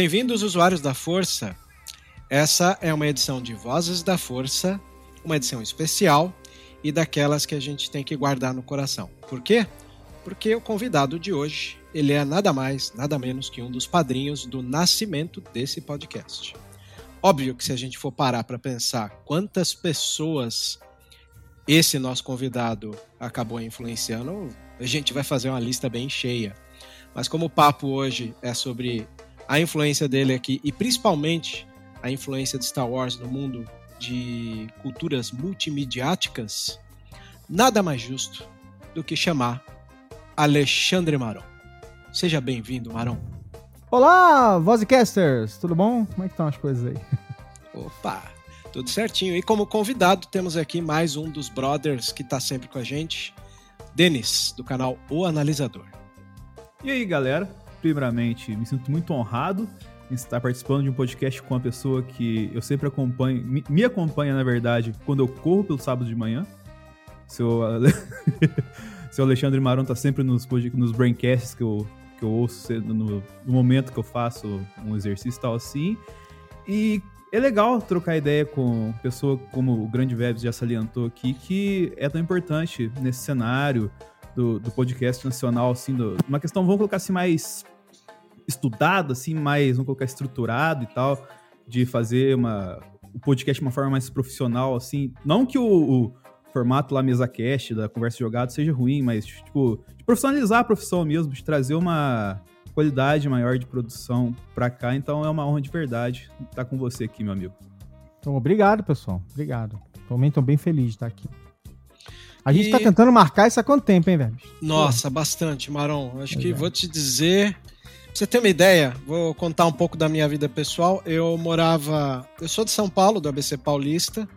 Bem-vindos, usuários da Força. Essa é uma edição de Vozes da Força, uma edição especial e daquelas que a gente tem que guardar no coração. Por quê? Porque o convidado de hoje, ele é nada mais, nada menos que um dos padrinhos do nascimento desse podcast. Óbvio que se a gente for parar para pensar quantas pessoas esse nosso convidado acabou influenciando, a gente vai fazer uma lista bem cheia. Mas como o papo hoje é sobre a influência dele aqui e principalmente a influência de Star Wars no mundo de culturas multimediáticas, nada mais justo do que chamar Alexandre Maron. Seja bem-vindo, Maron. Olá, Vozcasters, tudo bom? Como é que estão as coisas aí? Opa, tudo certinho. E como convidado, temos aqui mais um dos brothers que está sempre com a gente, Denis, do canal O Analisador. E aí, galera? Primeiramente, me sinto muito honrado em estar participando de um podcast com uma pessoa que eu sempre acompanho, me, me acompanha, na verdade, quando eu corro pelo sábado de manhã. Seu, seu Alexandre Maron tá sempre nos, nos braincasts que eu, que eu ouço no, no momento que eu faço um exercício e tal assim. E é legal trocar ideia com pessoa como o Grande Webs já salientou aqui, que é tão importante nesse cenário do, do podcast nacional, assim, do, uma questão, vamos colocar assim, mais estudado, assim, mais, vamos colocar estruturado e tal, de fazer uma, o podcast de uma forma mais profissional, assim. Não que o, o formato lá, mesa cast, da conversa jogada, seja ruim, mas, tipo, de profissionalizar a profissão mesmo, de trazer uma qualidade maior de produção pra cá. Então é uma honra de verdade estar com você aqui, meu amigo. Então, obrigado, pessoal. Obrigado. Também estou bem feliz de estar aqui. A gente está tentando marcar isso há quanto tempo, hein, velho? Nossa, Pô. bastante, Maron. Acho que é. vou te dizer. Você ter uma ideia, vou contar um pouco da minha vida pessoal. Eu morava. Eu sou de São Paulo, do ABC Paulista.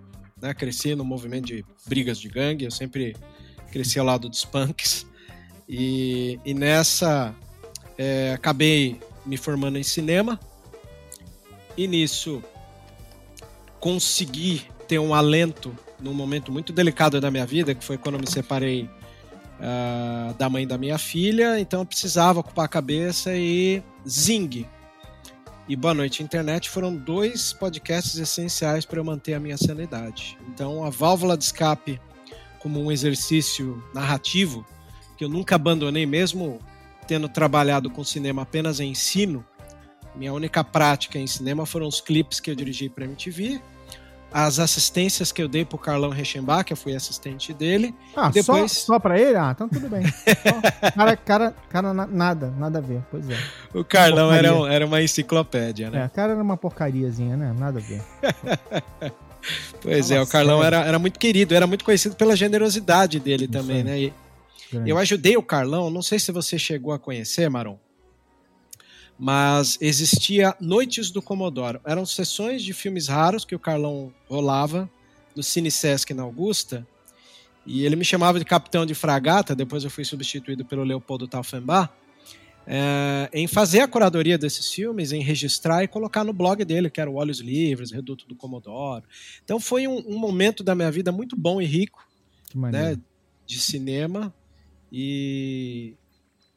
Né? Cresci no movimento de brigas de gangue. Eu sempre cresci ao lado dos punks. E, e nessa. É, acabei me formando em cinema. E nisso consegui ter um alento num momento muito delicado da minha vida, que foi quando me separei uh, da mãe da minha filha, então eu precisava ocupar a cabeça e Zing e Boa Noite Internet foram dois podcasts essenciais para eu manter a minha sanidade. Então a válvula de escape como um exercício narrativo que eu nunca abandonei mesmo tendo trabalhado com cinema apenas em ensino, minha única prática em cinema foram os clipes que eu dirigi para MTV as assistências que eu dei pro Carlão Rechenbach, eu fui assistente dele. Ah, depois... só, só pra ele? Ah, então tudo bem. Só, cara, cara, cara, nada, nada a ver, pois é. O Carlão era, um, era uma enciclopédia, né? É, o cara era uma porcariazinha, né? Nada a ver. pois Fala é, o Carlão era, era muito querido, era muito conhecido pela generosidade dele Isso também, é. né? E eu ajudei o Carlão, não sei se você chegou a conhecer, Maron, mas existia Noites do Comodoro. Eram sessões de filmes raros que o Carlão rolava no Cine Sesc na Augusta, e ele me chamava de capitão de fragata, depois eu fui substituído pelo Leopoldo Taufenbach, é, em fazer a curadoria desses filmes, em registrar e colocar no blog dele, que era o Olhos Livres, Reduto do Comodoro. Então foi um, um momento da minha vida muito bom e rico, né, de cinema, e,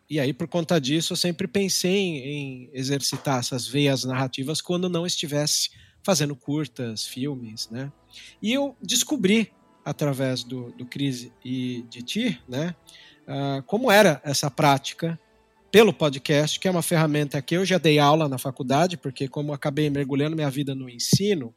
e aí, por conta disso, eu sempre pensei em, em, exercitar essas veias narrativas quando não estivesse fazendo curtas, filmes, né? E eu descobri, através do, do Crise e de Ti, né, uh, como era essa prática pelo podcast, que é uma ferramenta que eu já dei aula na faculdade, porque como acabei mergulhando minha vida no ensino,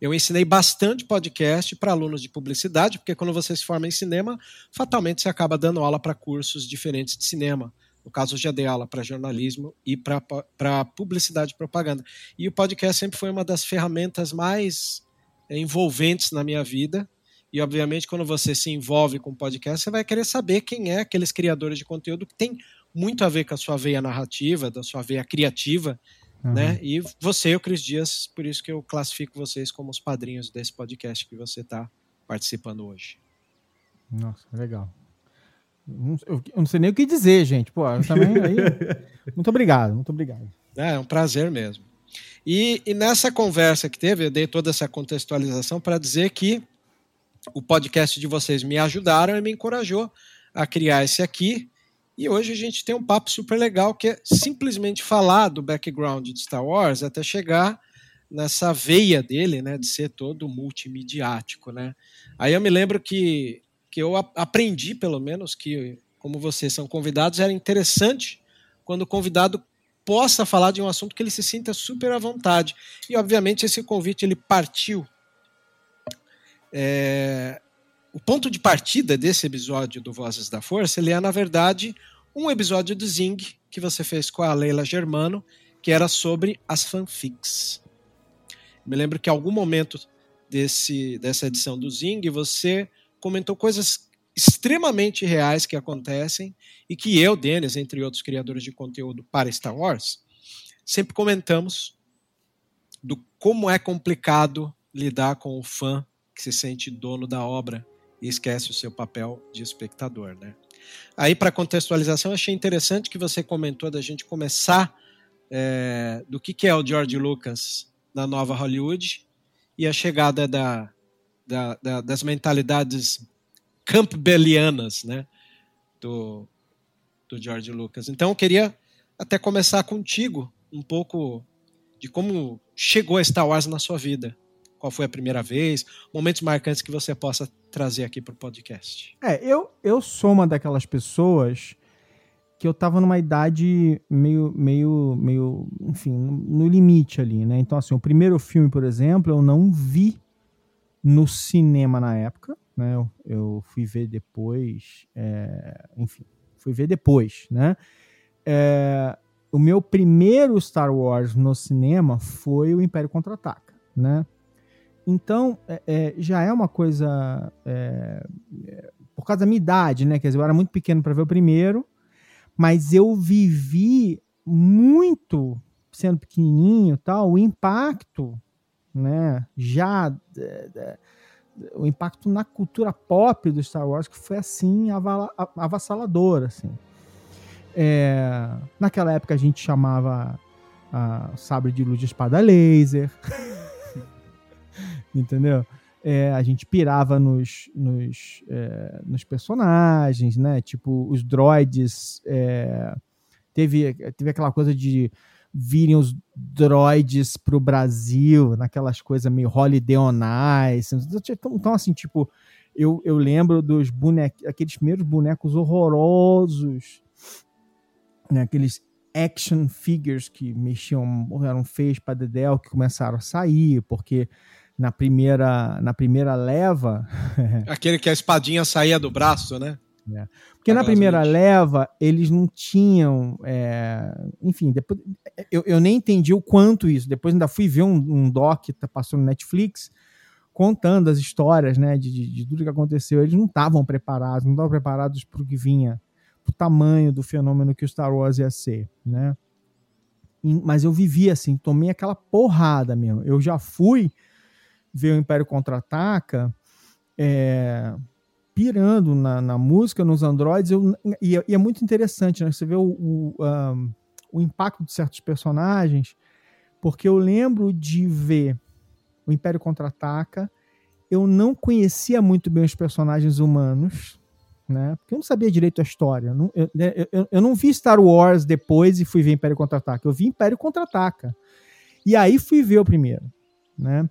eu ensinei bastante podcast para alunos de publicidade, porque quando você se forma em cinema, fatalmente você acaba dando aula para cursos diferentes de cinema. No caso, eu já dei aula para jornalismo e para publicidade e propaganda. E o podcast sempre foi uma das ferramentas mais eh, envolventes na minha vida. E, obviamente, quando você se envolve com podcast, você vai querer saber quem é aqueles criadores de conteúdo que tem muito a ver com a sua veia narrativa, da sua veia criativa, Uhum. Né? E você, o Cris Dias, por isso que eu classifico vocês como os padrinhos desse podcast que você está participando hoje. Nossa, legal. Eu não sei nem o que dizer, gente. Pô, também aí. muito obrigado, muito obrigado. É, é um prazer mesmo. E, e nessa conversa que teve, eu dei toda essa contextualização para dizer que o podcast de vocês me ajudaram e me encorajou a criar esse aqui. E hoje a gente tem um papo super legal que é simplesmente falar do background de Star Wars até chegar nessa veia dele, né, de ser todo multimediático, né? Aí eu me lembro que, que eu aprendi, pelo menos, que como vocês são convidados, era interessante quando o convidado possa falar de um assunto que ele se sinta super à vontade. E, obviamente, esse convite ele partiu é, o ponto de partida desse episódio do Vozes da Força, ele é, na verdade, um episódio do Zing que você fez com a Leila Germano, que era sobre as fanfics. Me lembro que em algum momento desse, dessa edição do Zing, você comentou coisas extremamente reais que acontecem e que eu, Denis, entre outros criadores de conteúdo para Star Wars, sempre comentamos do como é complicado lidar com o fã que se sente dono da obra e esquece o seu papel de espectador, né? Aí, para contextualização, achei interessante que você comentou da gente começar é, do que, que é o George Lucas na nova Hollywood e a chegada da, da, da, das mentalidades campbellianas, né? Do, do George Lucas. Então, eu queria até começar contigo um pouco de como chegou a Star Wars na sua vida qual foi a primeira vez, momentos marcantes que você possa trazer aqui para o podcast. É, eu, eu sou uma daquelas pessoas que eu tava numa idade meio, meio, meio, enfim, no limite ali, né? Então, assim, o primeiro filme, por exemplo, eu não vi no cinema na época, né? Eu, eu fui ver depois, é, enfim, fui ver depois, né? É, o meu primeiro Star Wars no cinema foi o Império Contra-Ataca, né? Então, é, é, já é uma coisa. É, é, por causa da minha idade, né? Quer dizer, eu era muito pequeno para ver o primeiro, mas eu vivi muito, sendo pequenininho tal, o impacto, né? Já. o impacto na cultura pop do Star Wars, que foi assim, avassalador, assim. É, naquela época a gente chamava a sabre de luz de espada laser. entendeu? É, a gente pirava nos, nos, é, nos, personagens, né? Tipo, os droids. É, teve, teve aquela coisa de virem os droids pro Brasil, naquelas coisas meio Holiday on Ice. Então, então assim, tipo, eu, eu lembro dos bonecos, aqueles primeiros bonecos horrorosos, né? Aqueles action figures que mexiam, eram feios para Dedel, que começaram a sair, porque na primeira, na primeira leva. Aquele que a espadinha saía do braço, né? É. Porque na primeira leva eles não tinham. É... Enfim, depois, eu, eu nem entendi o quanto isso. Depois ainda fui ver um, um doc que tá passando no Netflix contando as histórias né, de, de, de tudo que aconteceu. Eles não estavam preparados, não estavam preparados para o que vinha o tamanho do fenômeno que o Star Wars ia ser, né? E, mas eu vivi assim, tomei aquela porrada mesmo. Eu já fui ver o Império Contra-Ataca é, pirando na, na, música, nos androids, eu, e, e, é muito interessante, né? Você vê o, o, um, o impacto de certos personagens, porque eu lembro de ver o Império Contra-Ataca, eu não conhecia muito bem os personagens humanos, né? Porque eu não sabia direito a história. Né, eu, eu, eu não vi Star Wars depois e fui ver Império Contra-Ataca. Eu vi Império Contra-Ataca. E aí fui ver o primeiro, né?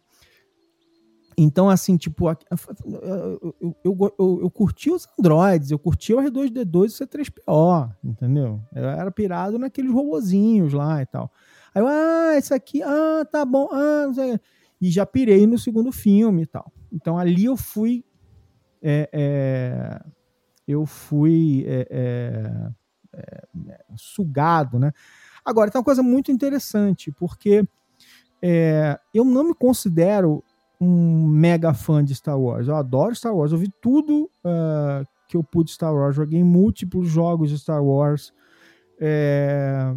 Então, assim, tipo, eu, eu, eu, eu, curti os Androids, eu curti o R2D2 e o C3PO, entendeu? Eu era pirado naqueles robozinhos lá e tal. Aí eu, ah, esse aqui, ah, tá bom, ah. E já pirei no segundo filme e tal. Então ali eu fui. É, é, eu fui é, é, é, sugado, né? Agora, tem uma coisa muito interessante, porque é, eu não me considero um mega fã de Star Wars. Eu adoro Star Wars. Eu vi tudo uh, que eu pude Star Wars. Joguei múltiplos jogos de Star Wars. É,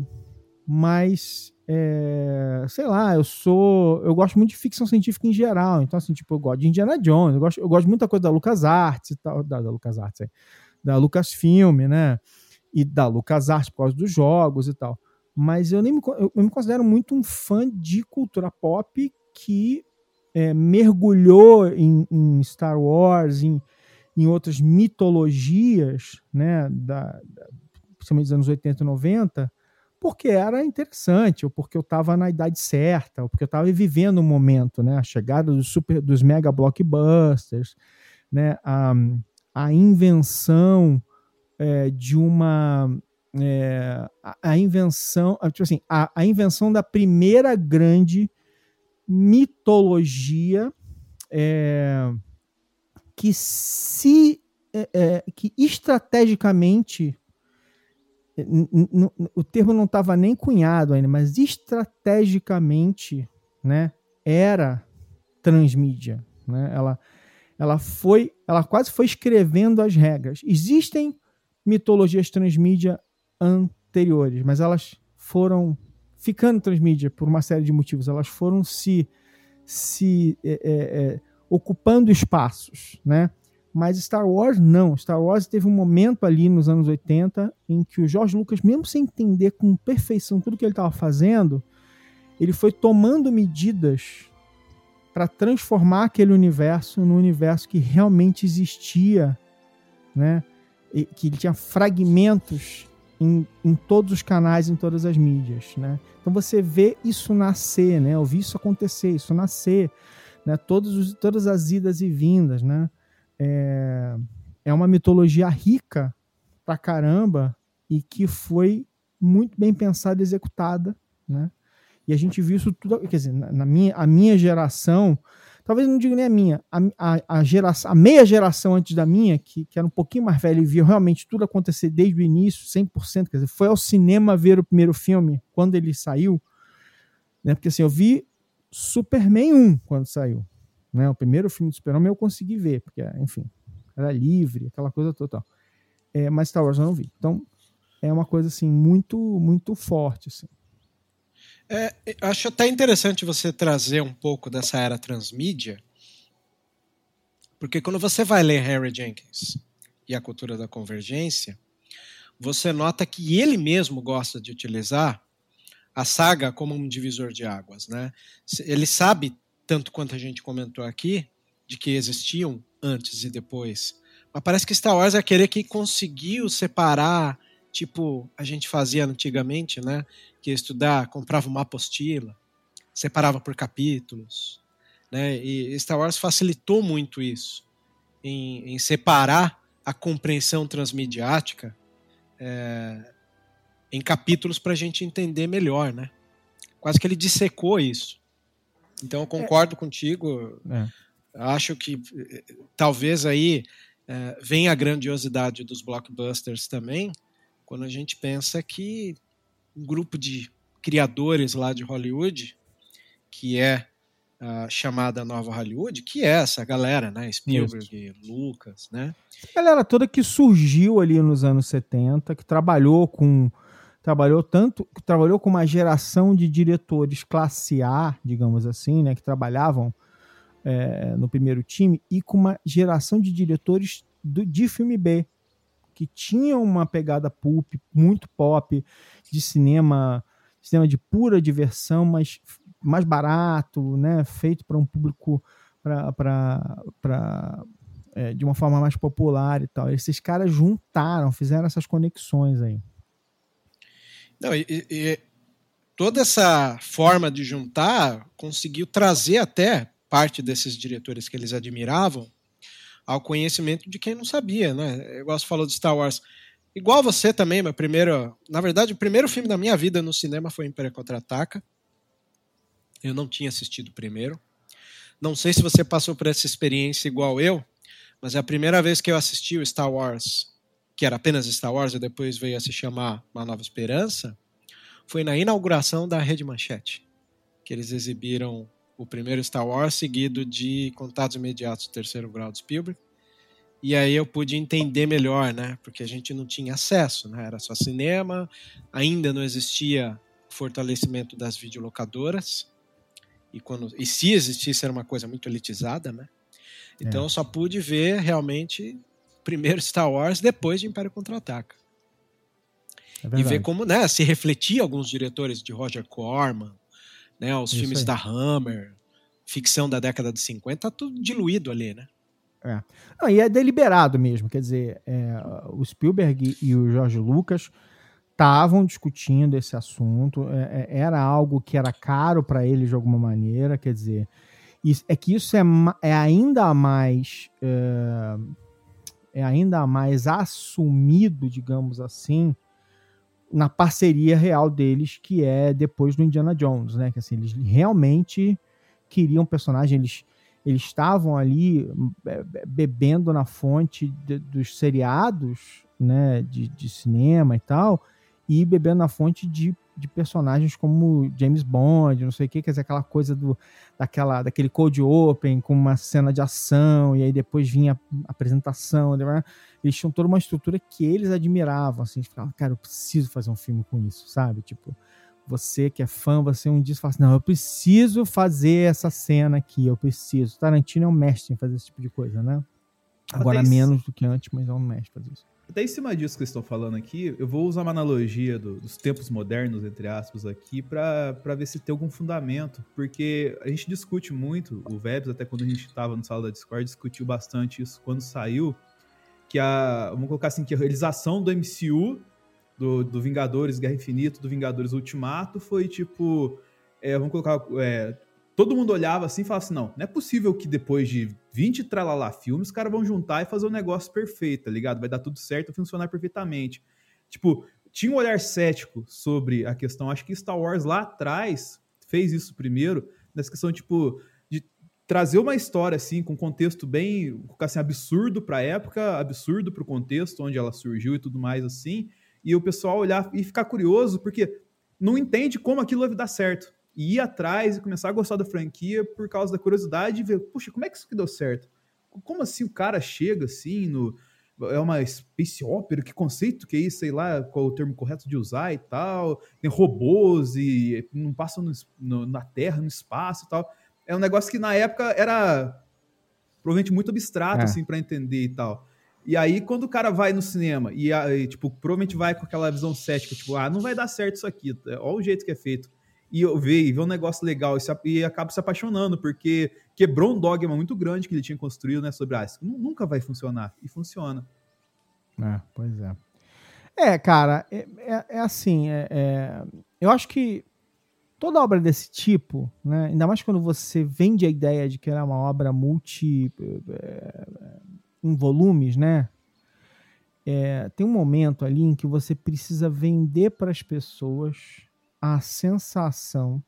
mas, é, sei lá, eu sou. Eu gosto muito de ficção científica em geral. Então, assim, tipo, eu gosto de Indiana Jones. Eu gosto, eu gosto de muita coisa da LucasArts e tal. Da, da LucasArts, é, da Lucasfilm, né? E da LucasArts por causa dos jogos e tal. Mas eu nem me, eu, eu me considero muito um fã de cultura pop que é, mergulhou em, em, Star Wars, em, em outras mitologias, né, da, da, principalmente dos anos 80 e 90, porque era interessante, ou porque eu estava na idade certa, ou porque eu estava vivendo um momento, né, a chegada dos, super, dos mega blockbusters, né, a, a invenção é, de uma é, a, a, invenção, tipo assim, a, a invenção da primeira grande mitologia é, que se é, é que estrategicamente o termo não estava nem cunhado ainda, mas estrategicamente, né, era transmídia, né? Ela ela foi, ela quase foi escrevendo as regras. Existem mitologias transmídia anteriores, mas elas foram ficando transmídia por uma série de motivos. Elas foram se, se é, é, é, ocupando espaços, né? Mas Star Wars não. Star Wars teve um momento ali nos anos 80 em que o George Lucas, mesmo sem entender com perfeição tudo que ele estava fazendo, ele foi tomando medidas para transformar aquele universo no universo que realmente existia, né? E que ele tinha fragmentos em, em todos os canais, em todas as mídias, né? Então você vê isso nascer, né? Eu vi isso acontecer, isso nascer, né? Todos os, todas as idas e vindas, né? É, é uma mitologia rica pra caramba e que foi muito bem pensada e executada, né? E a gente viu isso tudo, quer dizer, na, minha, a minha geração, talvez não diga nem a minha, a, a, a, geração, a meia geração antes da minha, que, que era um pouquinho mais velha e viu realmente tudo acontecer desde o início, 100%, quer dizer, foi ao cinema ver o primeiro filme quando ele saiu, né? Porque assim, eu vi Superman 1 quando saiu, né? O primeiro filme do Superman eu consegui ver, porque, enfim, era livre, aquela coisa total. É, mas Star Wars eu não vi. Então, é uma coisa assim muito muito forte assim. É, acho até interessante você trazer um pouco dessa era transmídia, porque quando você vai ler Harry Jenkins e a cultura da convergência, você nota que ele mesmo gosta de utilizar a saga como um divisor de águas, né? Ele sabe tanto quanto a gente comentou aqui de que existiam antes e depois, mas parece que Star Wars é aquele que conseguiu separar, tipo a gente fazia antigamente, né? que ia estudar comprava uma apostila, separava por capítulos, né? E Star Wars facilitou muito isso, em, em separar a compreensão transmediática é, em capítulos para a gente entender melhor, né? Quase que ele dissecou isso. Então eu concordo é. contigo. É. Acho que talvez aí é, venha a grandiosidade dos blockbusters também, quando a gente pensa que um grupo de criadores lá de Hollywood, que é a chamada Nova Hollywood, que é essa galera, né? Spielberg, Isso. Lucas, né? A galera toda que surgiu ali nos anos 70, que trabalhou com trabalhou tanto, trabalhou com uma geração de diretores classe A, digamos assim, né, que trabalhavam é, no primeiro time, e com uma geração de diretores do, de filme B, que tinham uma pegada pulp, muito pop, de cinema, cinema de pura diversão, mas mais barato, né, feito para um público para é, de uma forma mais popular e tal. Esses caras juntaram, fizeram essas conexões aí. Não, e, e, toda essa forma de juntar conseguiu trazer até parte desses diretores que eles admiravam ao conhecimento de quem não sabia, né? Igual você falou de Star Wars. Igual você também, meu primeiro. Na verdade, o primeiro filme da minha vida no cinema foi Império Contra-Ataca. Eu não tinha assistido o primeiro. Não sei se você passou por essa experiência igual eu, mas é a primeira vez que eu assisti o Star Wars que era apenas Star Wars e depois veio a se chamar Uma Nova Esperança, foi na inauguração da Rede Manchete, que eles exibiram o primeiro Star Wars seguido de Contatos Imediatos do Terceiro Grau de Spielberg. E aí eu pude entender melhor, né? Porque a gente não tinha acesso, né? Era só cinema, ainda não existia fortalecimento das videolocadoras. E, quando, e se existisse, era uma coisa muito elitizada, né? Então é. eu só pude ver realmente primeiro Star Wars, depois de Império Contra-Ataca. É e ver como né, se refletia alguns diretores de Roger Corman, né, os Isso filmes aí. da Hammer, ficção da década de 50, tá tudo diluído ali, né? É. Não, e é deliberado mesmo, quer dizer, é, o Spielberg e o George Lucas estavam discutindo esse assunto, é, é era algo que era caro para eles de alguma maneira, quer dizer, isso, é que isso é, é ainda mais é, é ainda mais assumido, digamos assim, na parceria real deles, que é depois do Indiana Jones, né? Que assim, eles realmente queriam personagem, eles eles estavam ali bebendo na fonte de, dos seriados, né, de, de cinema e tal, e bebendo na fonte de de personagens como James Bond, não sei o que, quer dizer, aquela coisa do, daquela, daquele Code Open com uma cena de ação, e aí depois vinha a apresentação, né? eles tinham toda uma estrutura que eles admiravam, assim, falavam, cara, eu preciso fazer um filme com isso, sabe? Tipo, você que é fã, você um dia fala assim, não, eu preciso fazer essa cena aqui, eu preciso. Tarantino é um mestre em fazer esse tipo de coisa, né? Agora menos do que antes, mas é um mestre fazer isso. Até em cima disso que estão falando aqui, eu vou usar uma analogia do, dos tempos modernos, entre aspas, aqui, para ver se tem algum fundamento. Porque a gente discute muito, o Vebs, até quando a gente estava no sala da Discord, discutiu bastante isso quando saiu. Que a. Vamos colocar assim, que a realização do MCU, do, do Vingadores Guerra Infinita, do Vingadores Ultimato, foi tipo. É, vamos colocar. É, todo mundo olhava assim e falava assim: não, não é possível que depois de 20 tralalá filmes, os caras vão juntar e fazer um negócio perfeito, tá ligado? Vai dar tudo certo e funcionar perfeitamente. Tipo, tinha um olhar cético sobre a questão. Acho que Star Wars lá atrás fez isso primeiro, nessa questão, tipo, de trazer uma história assim, com contexto bem, assim, absurdo pra época, absurdo pro contexto onde ela surgiu e tudo mais assim, e o pessoal olhar e ficar curioso, porque não entende como aquilo vai dar certo e ir atrás e começar a gostar da franquia por causa da curiosidade e ver, puxa, como é que isso que deu certo? Como assim o cara chega assim no. É uma space opera, que conceito que é isso? Sei lá qual é o termo correto de usar e tal. Tem robôs e não passam no, no, na Terra, no espaço e tal. É um negócio que na época era provavelmente muito abstrato, é. assim, para entender e tal. E aí, quando o cara vai no cinema e, e, tipo, provavelmente vai com aquela visão cética, tipo, ah, não vai dar certo isso aqui, olha o jeito que é feito e ver, e ver um negócio legal e, se, e acaba se apaixonando, porque quebrou um dogma muito grande que ele tinha construído, né? Sobre, ah, isso nunca vai funcionar. E funciona. É, pois é. É, cara, é, é, é assim, é, é, eu acho que toda obra desse tipo, né, ainda mais quando você vende a ideia de que ela é uma obra multi é, em volumes, né? É, tem um momento ali em que você precisa vender para as pessoas a sensação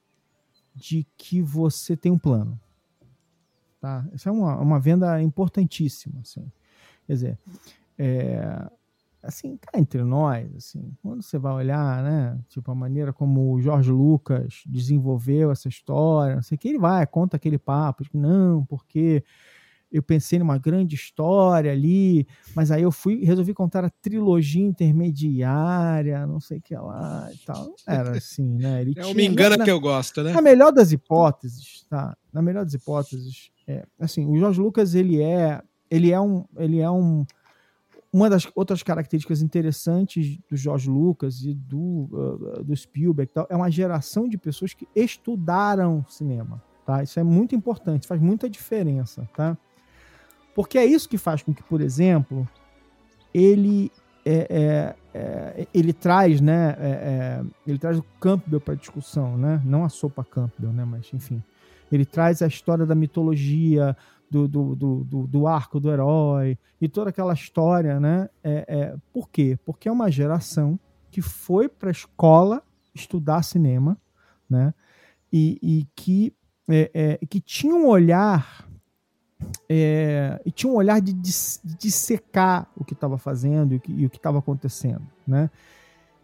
de que você tem um plano. Tá? Essa é uma, uma venda importantíssima. Assim. Quer dizer, é, assim, cá entre nós, assim, quando você vai olhar, né, tipo, a maneira como o Jorge Lucas desenvolveu essa história, não sei que, ele vai, conta aquele papo, não, porque eu pensei numa grande história ali, mas aí eu fui resolvi contar a trilogia intermediária, não sei o que lá e tal. Era assim, né? Ele é tinha, me engana na, que eu gosto, né? Na melhor das hipóteses, tá? Na melhor das hipóteses, é, assim, o Jorge Lucas ele é ele é um ele é um uma das outras características interessantes do George Lucas e do, uh, do Spielberg tal, é uma geração de pessoas que estudaram cinema. Tá? Isso é muito importante, faz muita diferença. Tá? Porque é isso que faz com que, por exemplo, ele é, é, é, ele traz, né, é, é, ele traz o Campbell para discussão, né, não a sopa Campbell, né, mas enfim, ele traz a história da mitologia, do, do, do, do, arco do herói e toda aquela história, né? É, é, por quê? Porque é uma geração que foi para a escola estudar cinema, né? E, e que, que tinha um olhar é, e tinha um olhar de, de, de secar o que estava fazendo e o que estava acontecendo, né?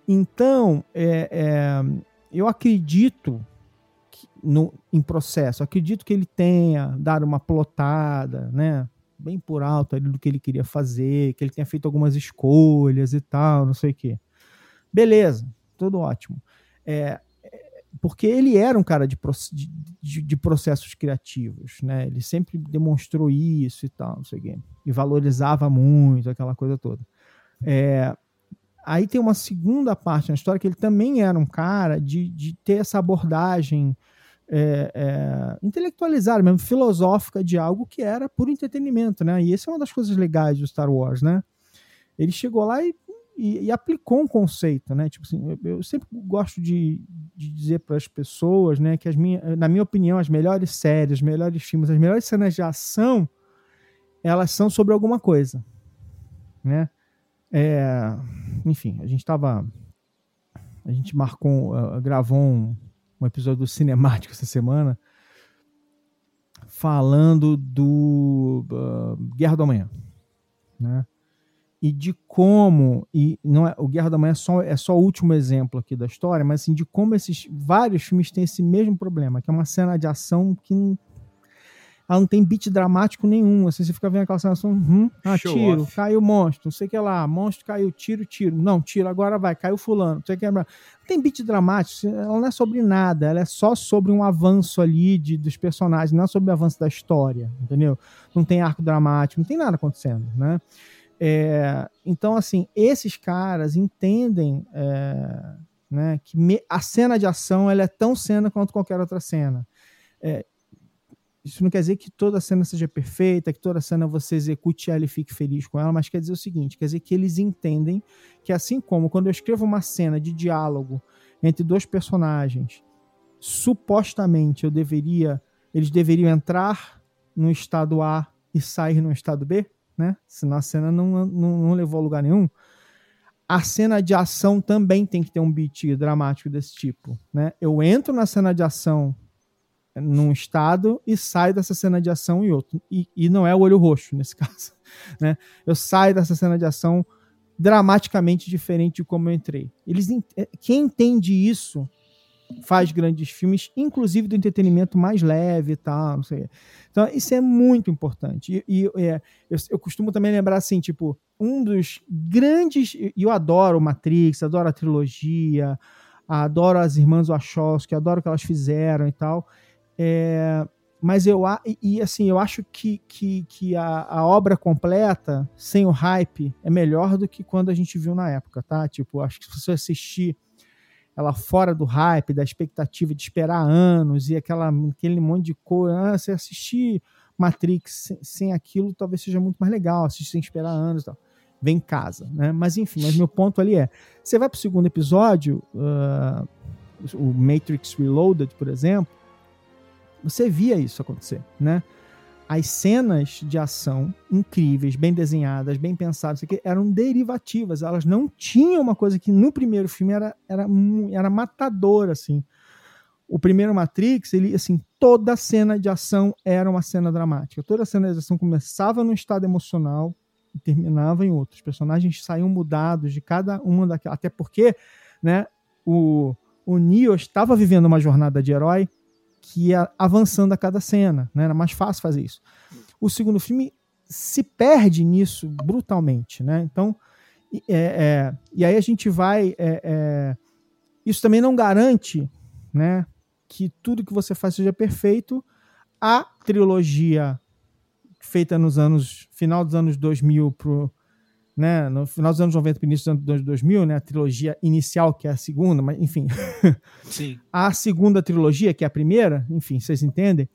Então, é, é, eu acredito no, em processo. Acredito que ele tenha dado uma plotada, né? Bem por alto ali do que ele queria fazer, que ele tenha feito algumas escolhas e tal, não sei o quê. Beleza, tudo ótimo. É, porque ele era um cara de, de, de, processos criativos, né? Ele sempre demonstrou isso e tal, não sei o quê. E valorizava muito aquela coisa toda. É, aí tem uma segunda parte na história que ele também era um cara de, de ter essa abordagem é, é, intelectualizada, mesmo filosófica de algo que era por entretenimento, né? E essa é uma das coisas legais do Star Wars, né? Ele chegou lá e, e, e aplicou um conceito, né? Tipo assim, eu, eu sempre gosto de, de dizer para as pessoas, né, que as minha, na minha opinião, as melhores séries, os melhores filmes, as melhores cenas de ação, elas são sobre alguma coisa, né? É, enfim, a gente estava, a gente marcou, uh, gravou um um episódio do Cinemático essa semana, falando do uh, Guerra do Amanhã, né? E de como, e não é, o Guerra do Amanhã é só, é só o último exemplo aqui da história, mas assim, de como esses vários filmes têm esse mesmo problema, que é uma cena de ação que ela não tem beat dramático nenhum. Assim, você fica vendo aquela sensação, hum, ah, Show tiro, off. caiu monstro, não sei o que lá, monstro caiu, tiro, tiro. Não, tiro, agora vai, caiu fulano, não sei o que. Não tem beat dramático, ela não é sobre nada, ela é só sobre um avanço ali de, dos personagens, não é sobre o avanço da história, entendeu? Não tem arco dramático, não tem nada acontecendo, né? É, então, assim, esses caras entendem é, né, que me, a cena de ação ela é tão cena quanto qualquer outra cena. É, isso não quer dizer que toda cena seja perfeita, que toda cena você execute ela e fique feliz com ela, mas quer dizer o seguinte: quer dizer que eles entendem que, assim como quando eu escrevo uma cena de diálogo entre dois personagens, supostamente eu deveria, eles deveriam entrar no estado A e sair no estado B, né? Senão a cena não, não, não levou a lugar nenhum. A cena de ação também tem que ter um beat dramático desse tipo, né? Eu entro na cena de ação num estado e saio dessa cena de ação em outro. E, e não é o olho roxo nesse caso. Né? Eu saio dessa cena de ação dramaticamente diferente de como eu entrei. Eles, é, quem entende isso faz grandes filmes, inclusive do entretenimento mais leve e tal, não sei. Então, isso é muito importante. E, e é, eu, eu, costumo também lembrar, assim, tipo, um dos grandes... E eu adoro Matrix, adoro a trilogia, adoro as Irmãs Wachowski, adoro o que elas fizeram e tal. É, mas eu e assim eu acho que, que, que a, a, obra completa sem o hype é melhor do que quando a gente viu na época, tá? Tipo, acho que se você assistir ela fora do hype, da expectativa de esperar anos e aquela aquele monte de coisa, ah, você assistir Matrix sem, sem, aquilo talvez seja muito mais legal, assistir sem esperar anos, e tal. Vem em casa, né? Mas enfim, mas meu ponto ali é, você vai pro segundo episódio, uh, o Matrix Reloaded, por exemplo você via isso acontecer, né? As cenas de ação incríveis, bem desenhadas, bem pensadas, eram derivativas. Elas não tinham uma coisa que no primeiro filme era, era, era matador, assim. O primeiro Matrix, ele, assim, toda cena de ação era uma cena dramática. Toda cena de ação começava num estado emocional, e terminava em outro. Os personagens saíam mudados de cada uma daquelas. Até porque né, o, o Neo estava vivendo uma jornada de herói que ia avançando a cada cena. Né? Era mais fácil fazer isso. O segundo filme se perde nisso brutalmente. Né? Então, é, é, e aí a gente vai. É, é, isso também não garante né, que tudo que você faz seja perfeito. A trilogia feita nos anos final dos anos 2000 pro né, no final dos anos 90 início dos anos 2000, né, a trilogia inicial que é a segunda, mas enfim. Sim. a segunda trilogia, que é a primeira, enfim, vocês entendem?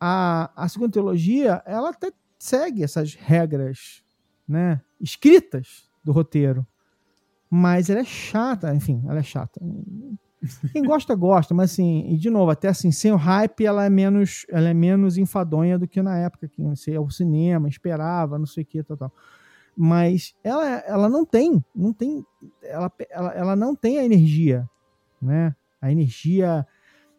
A, a segunda trilogia, ela até segue essas regras, né, escritas do roteiro. Mas ela é chata, enfim, ela é chata. Quem gosta, gosta, mas assim, e de novo, até assim, sem o hype, ela é menos, ela é menos enfadonha do que na época que você ia ao cinema, esperava, não sei o que, tal, tal. Mas ela, ela não tem, não tem, ela, ela, ela não tem a energia, né? A energia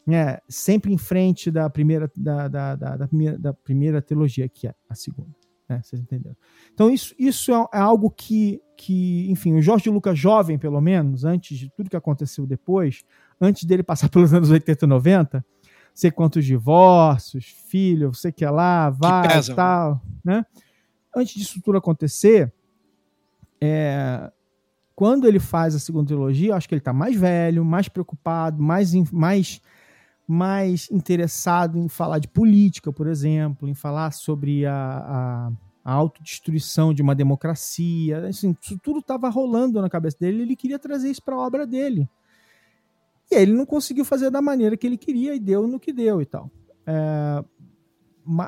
né, sempre em frente da primeira, da, da, da, da primeira, da primeira trilogia, que é a segunda. Né? Vocês entenderam? Então, isso, isso é, é, algo que, que, enfim, o Jorge Lucas jovem, pelo menos, antes de tudo que aconteceu depois, antes dele passar pelos anos 80 e 90, sei quantos divórcios, filho, você que é lá, vai e né? tal, né? Antes disso tudo acontecer, é, quando ele faz a segunda trilogia, acho que ele está mais velho, mais preocupado, mais, mais mais interessado em falar de política, por exemplo, em falar sobre a, a, a autodestruição de uma democracia. Assim, isso tudo estava rolando na cabeça dele ele queria trazer isso para a obra dele. E ele não conseguiu fazer da maneira que ele queria e deu no que deu e tal. É,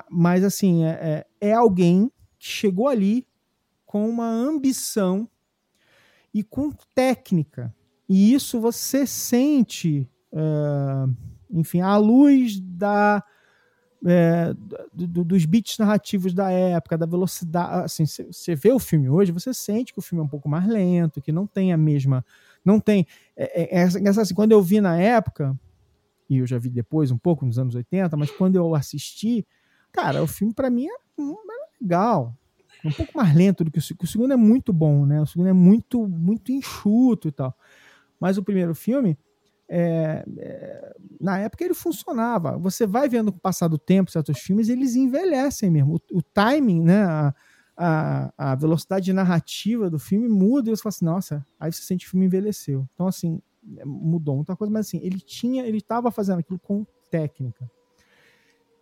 mas, assim, é, é, é alguém chegou ali com uma ambição e com técnica. E isso você sente. Uh, enfim, à luz da, é, do, dos beats narrativos da época, da velocidade. Assim, você vê o filme hoje, você sente que o filme é um pouco mais lento, que não tem a mesma. Não tem. É, é, é, é assim, quando eu vi na época, e eu já vi depois um pouco, nos anos 80, mas quando eu assisti, cara, o filme para mim é, é legal. É um pouco mais lento do que o segundo. O segundo é muito bom, né? O segundo é muito, muito enxuto e tal. Mas o primeiro filme, é, é, na época ele funcionava. Você vai vendo com o passar do tempo certos filmes, eles envelhecem mesmo. O, o timing, né, a, a, a, velocidade narrativa do filme muda e você fala assim, nossa, aí você sente que o filme envelheceu. Então, assim, é, mudou muita coisa, mas assim, ele tinha, ele estava fazendo aquilo com técnica.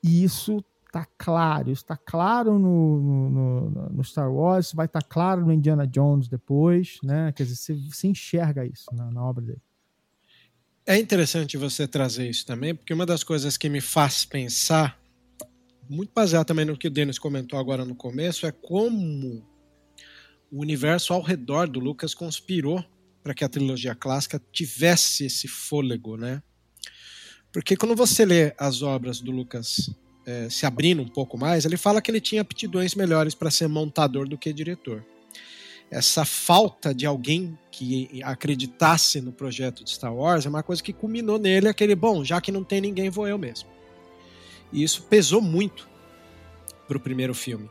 E isso tá claro, isso tá claro no, no, no, Star Wars, vai estar tá claro no Indiana Jones depois, né? Quer dizer, você, você enxerga isso na, na obra dele. É interessante você trazer isso também, porque uma das coisas que me faz pensar, muito baseado também no que o Denis comentou agora no começo, é como o universo ao redor do Lucas conspirou para que a trilogia clássica tivesse esse fôlego, né? Porque quando você lê as obras do Lucas é, se abrindo um pouco mais, ele fala que ele tinha aptidões melhores para ser montador do que diretor essa falta de alguém que acreditasse no projeto de Star Wars é uma coisa que culminou nele aquele, bom, já que não tem ninguém, vou eu mesmo. E isso pesou muito para o primeiro filme.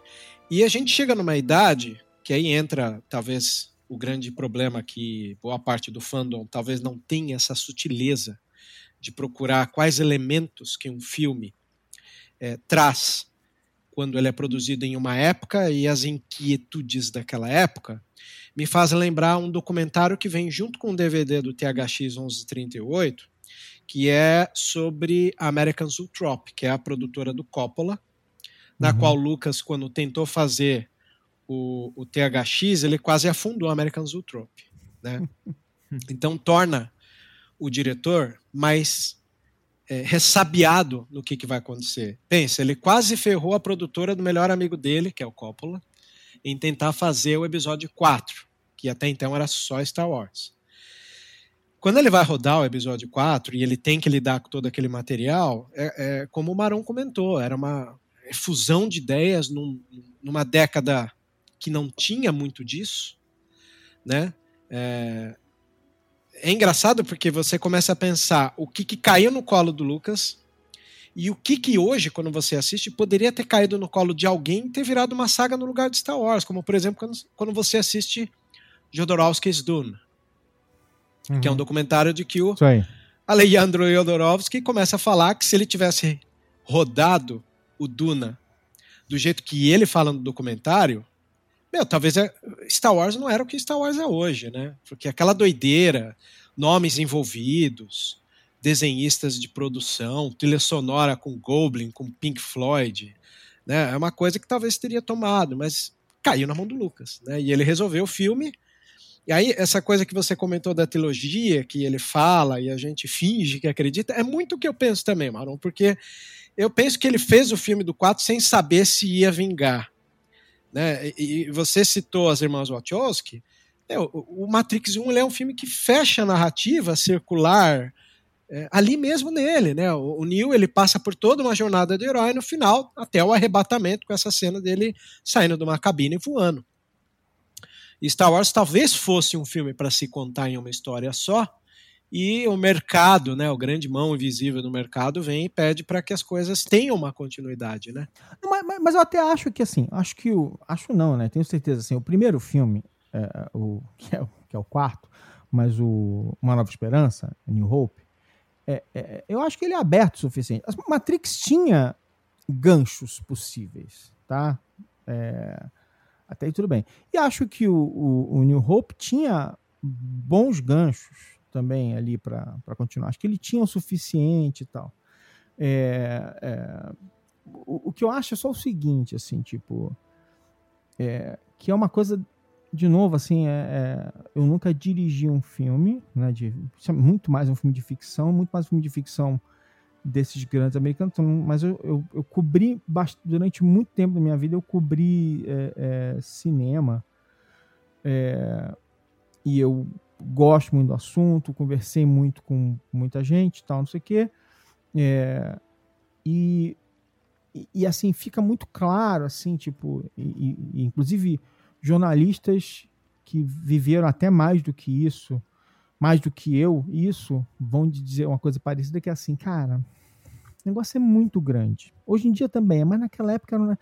E a gente chega numa idade que aí entra talvez o grande problema que boa parte do fandom talvez não tenha essa sutileza de procurar quais elementos que um filme é, traz quando ele é produzido em uma época e as inquietudes daquela época me faz lembrar um documentário que vem junto com o DVD do THX 1138, que é sobre a American Zootrope, que é a produtora do Coppola, na uhum. qual Lucas, quando tentou fazer o, o THX, ele quase afundou a American Zootrope. Né? então torna o diretor mais é, ressabiado no que, que vai acontecer. Pensa, ele quase ferrou a produtora do melhor amigo dele, que é o Coppola, em tentar fazer o episódio 4, que até então era só Star Wars. Quando ele vai rodar o episódio 4 e ele tem que lidar com todo aquele material, é, é como o Maron comentou, era uma fusão de ideias num, numa década que não tinha muito disso, né? É, é engraçado porque você começa a pensar o que, que caiu no colo do Lucas E o que que hoje, quando você assiste, poderia ter caído no colo de alguém e ter virado uma saga no lugar de Star Wars, como por exemplo quando, quando você assiste Jodorowsky's Dune, uhum. que é um uhum. documentário de que o Alejandro Jodorowsky começa a falar que se ele tivesse rodado o Duna do jeito que ele fala no documentário, meu, talvez é, Star Wars não era o que Star Wars é hoje, né? Porque aquela doideira, nomes envolvidos, desenhistas de produção, trilha sonora com Goblin, com Pink Floyd, né? É uma coisa que talvez teria tomado, mas caiu na mão do Lucas, né? E ele resolveu o filme. E aí essa coisa que você comentou da trilogia, que ele fala e a gente finge que acredita, é muito o que eu penso também, Maron, porque eu penso que ele fez o filme do 4 sem saber se ia vingar. Né? E você citou as irmãs Wachowski. É, o Matrix 1 é um filme que fecha a narrativa circular é, ali mesmo nele. Né? O, o Neo ele passa por toda uma jornada de herói no final, até o arrebatamento com essa cena dele saindo de uma cabine e voando. Star Wars talvez fosse um filme para se contar em uma história só, e o mercado, né, o grande mão invisível do mercado vem e pede para que as coisas tenham uma continuidade, né? Mas, mas, mas, eu até acho que assim, acho que o, acho não, né? Tenho certeza assim, o primeiro filme, é, o que é, que é o quarto, mas o Uma Nova Esperança, New Hope, é, é, eu acho que ele é aberto o suficiente. A Matrix tinha ganchos possíveis, tá? É, até aí tudo bem. E acho que o, o, o New Hope tinha bons ganchos também ali para continuar. Acho que ele tinha o suficiente e tal. É, é, o, o, que eu acho é só o seguinte, assim, tipo, é, que é uma coisa, de novo, assim, é, é eu nunca dirigi um filme, né, de, é muito mais um filme de ficção, muito mais um filme de ficção desses grandes americanos, então, mas eu, eu, eu cobri, durante muito tempo da minha vida, eu cobri cinema, e eu gosto muito do assunto, conversei muito com muita gente, tal, não sei o quê. É, e, e, assim, fica muito claro, assim, tipo, e, e, inclusive jornalistas que viveram até mais do que isso, mais do que eu, isso, vão dizer uma coisa parecida que é assim, cara, o negócio é muito grande. Hoje em dia também, mas naquela época era,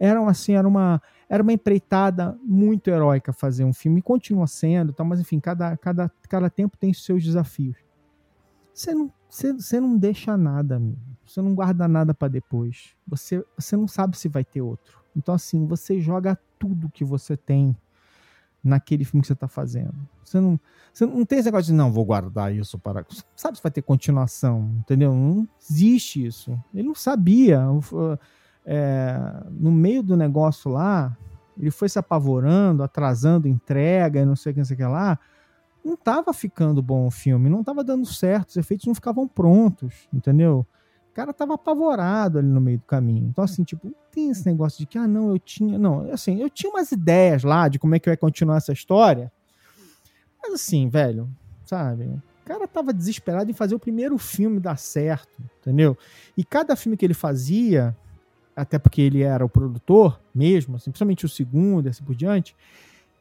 era assim, era uma, era uma empreitada muito heróica fazer um filme, e continua sendo, tá, mas enfim, cada, cada, cada tempo tem seus desafios. Você não, você, você não deixa nada, amigo. Você não guarda nada para depois. Você, você não sabe se vai ter outro. Então, assim, você joga tudo que você tem naquele filme que você está fazendo. Você não, você não tem esse negócio de, não, vou guardar isso para. Você sabe se vai ter continuação, entendeu? Não existe isso. Ele não sabia é, no meio do negócio lá, ele foi se apavorando, atrasando entrega, não sei o que, não sei o que lá. Não estava ficando bom o filme, não estava dando certo, os efeitos não ficavam prontos, entendeu? O cara tava apavorado ali no meio do caminho. Então, assim, tipo, tem esse negócio de que, ah, não, eu tinha. Não, assim, eu tinha umas ideias lá de como é que vai continuar essa história. Mas, assim, velho, sabe? O cara tava desesperado em fazer o primeiro filme dar certo, entendeu? E cada filme que ele fazia, até porque ele era o produtor mesmo, assim, principalmente o segundo e assim por diante.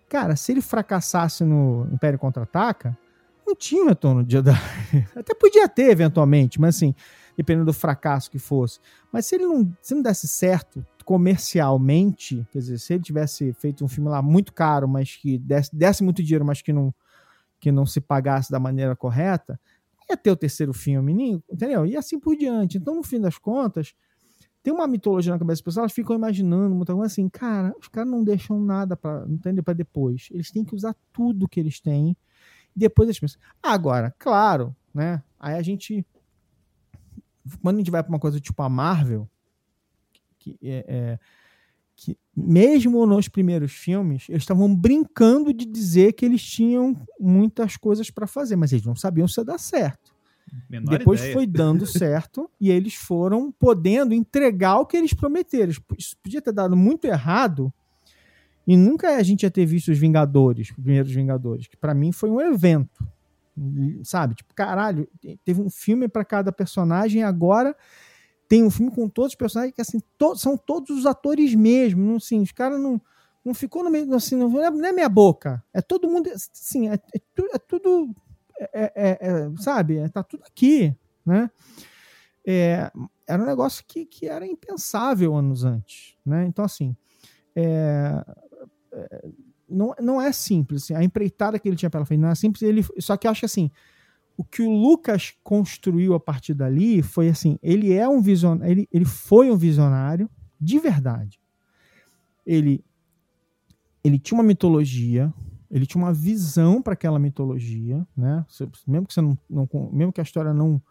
Cara, se ele fracassasse no Império Contra-Ataca, não tinha retorno de Jedi. Até podia ter, eventualmente, mas assim, dependendo do fracasso que fosse. Mas se ele não, se não desse certo comercialmente, quer dizer, se ele tivesse feito um filme lá muito caro, mas que desse, desse muito dinheiro, mas que não, que não se pagasse da maneira correta, ia ter o terceiro filme, entendeu? E assim por diante. Então, no fim das contas, tem uma mitologia na cabeça das pessoas, elas ficam imaginando muita coisa assim, cara, os caras não deixam nada para entender para depois. Eles têm que usar tudo que eles têm e depois eles pensam. Agora, claro, né? Aí a gente quando a gente vai para uma coisa tipo a Marvel, que é, é que mesmo nos primeiros filmes, eles estavam brincando de dizer que eles tinham muitas coisas para fazer, mas eles não sabiam se ia dar certo. Menor Depois ideia. foi dando certo e eles foram podendo entregar o que eles prometeram. Isso podia ter dado muito errado e nunca a gente ia ter visto os Vingadores, os primeiros Vingadores, que para mim foi um evento. Sabe? Tipo, caralho, teve um filme para cada personagem agora tem um filme com todos os personagens que assim, to são todos os atores mesmo, não assim, os caras não não ficou no meio assim, não é, não é minha boca, é todo mundo assim, é, é, é tudo é, é, é, sabe, é, tá tudo aqui, né? é, era um negócio que, que era impensável anos antes. Né? Então, assim, é, é, não, não é simples. Assim, a empreitada que ele tinha pela frente não é simples. Ele, só que eu acho que assim, o que o Lucas construiu a partir dali foi assim: ele é um visionário, ele, ele foi um visionário de verdade. Ele, ele tinha uma mitologia, ele tinha uma visão para aquela mitologia, né? Mesmo que você não, não, mesmo que a história não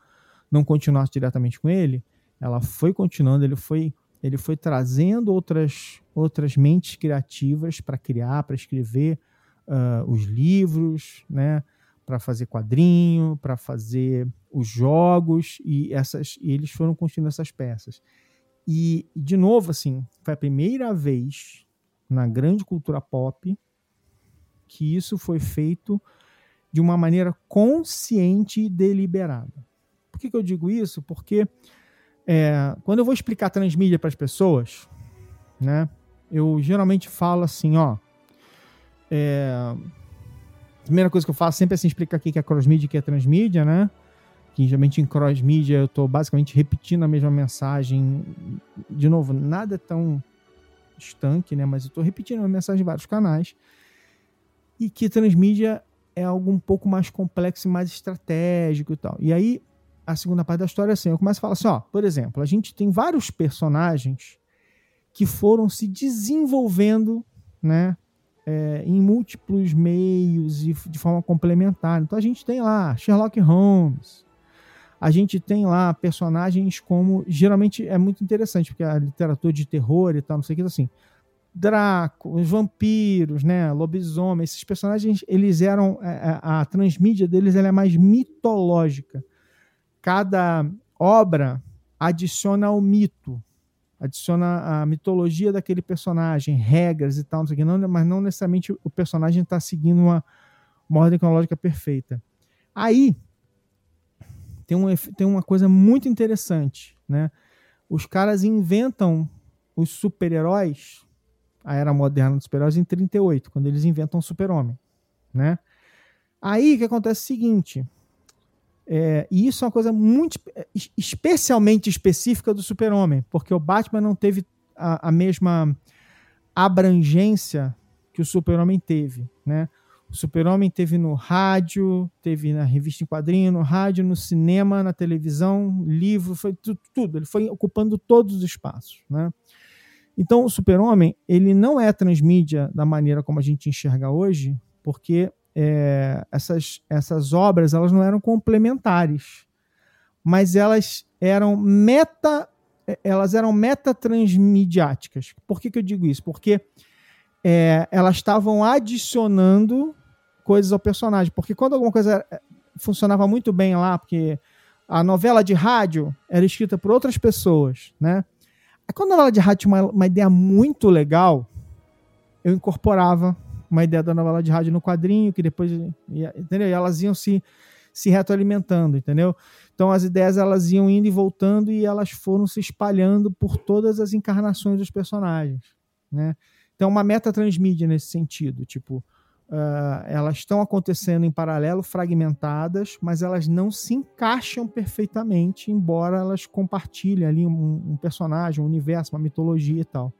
não continuasse diretamente com ele, ela foi continuando, ele foi ele foi trazendo outras outras mentes criativas para criar, para escrever uh, os livros, né? Para fazer quadrinho, para fazer os jogos e essas e eles foram construindo essas peças. E de novo assim, foi a primeira vez na grande cultura pop que isso foi feito de uma maneira consciente e deliberada. Por que, que eu digo isso? Porque é, quando eu vou explicar transmídia para as pessoas, né, eu geralmente falo assim, ó. É, a primeira coisa que eu faço sempre é assim, explicar o que é crossmídia e que é transmídia, né? Que geralmente em crossmídia eu estou basicamente repetindo a mesma mensagem. De novo, nada é tão estanque, né? Mas eu estou repetindo a mensagem em vários canais e que transmídia é algo um pouco mais complexo e mais estratégico e tal. E aí, a segunda parte da história é assim, eu começo a falar assim, ó, por exemplo, a gente tem vários personagens que foram se desenvolvendo, né, é, em múltiplos meios e de forma complementar. Então a gente tem lá Sherlock Holmes, a gente tem lá personagens como, geralmente é muito interessante, porque a literatura de terror e tal, não sei o que, assim, Draco, os vampiros, né, lobisomem, esses personagens, eles eram, a, é, é, a transmídia deles ela é mais mitológica. Cada obra adiciona o mito, adiciona a mitologia daquele personagem, regras e tal, não sei o que, não, mas não necessariamente o personagem está seguindo uma, uma ordem cronológica perfeita. Aí tem, um, tem uma coisa muito interessante, né? Os caras inventam os super-heróis a era moderna dos super-heróis em 38, quando eles inventam o super-homem, né? Aí o que acontece é o seguinte, é, e isso é uma coisa muito especialmente específica do super-homem, porque o Batman não teve a, a mesma abrangência que o super-homem teve, né? O super-homem teve no rádio, teve na revista em quadrinho, no rádio, no cinema, na televisão, livro, foi tudo, tudo. Ele foi ocupando todos os espaços, né? Então, o super-homem, ele não é transmídia da maneira como a gente enxerga hoje, porque é, essas, essas obras elas não eram complementares, mas elas eram meta elas eram metatransmediáticas. Por que, que eu digo isso? Porque é, elas estavam adicionando coisas ao personagem. Porque quando alguma coisa é, funcionava muito bem lá, porque a novela de rádio era escrita por outras pessoas, né? Quando a novela de rádio tinha uma, uma ideia muito legal, eu incorporava uma ideia da novela de rádio no quadrinho, que depois, entendeu? E elas iam se, se retroalimentando, entendeu? Então as ideias elas iam indo e voltando e elas foram se espalhando por todas as encarnações dos personagens, né? Então uma meta transmídia nesse sentido, tipo, Uh, elas estão acontecendo em paralelo, fragmentadas, mas elas não se encaixam perfeitamente, embora elas compartilhem ali um, um personagem, um universo, uma mitologia e tal.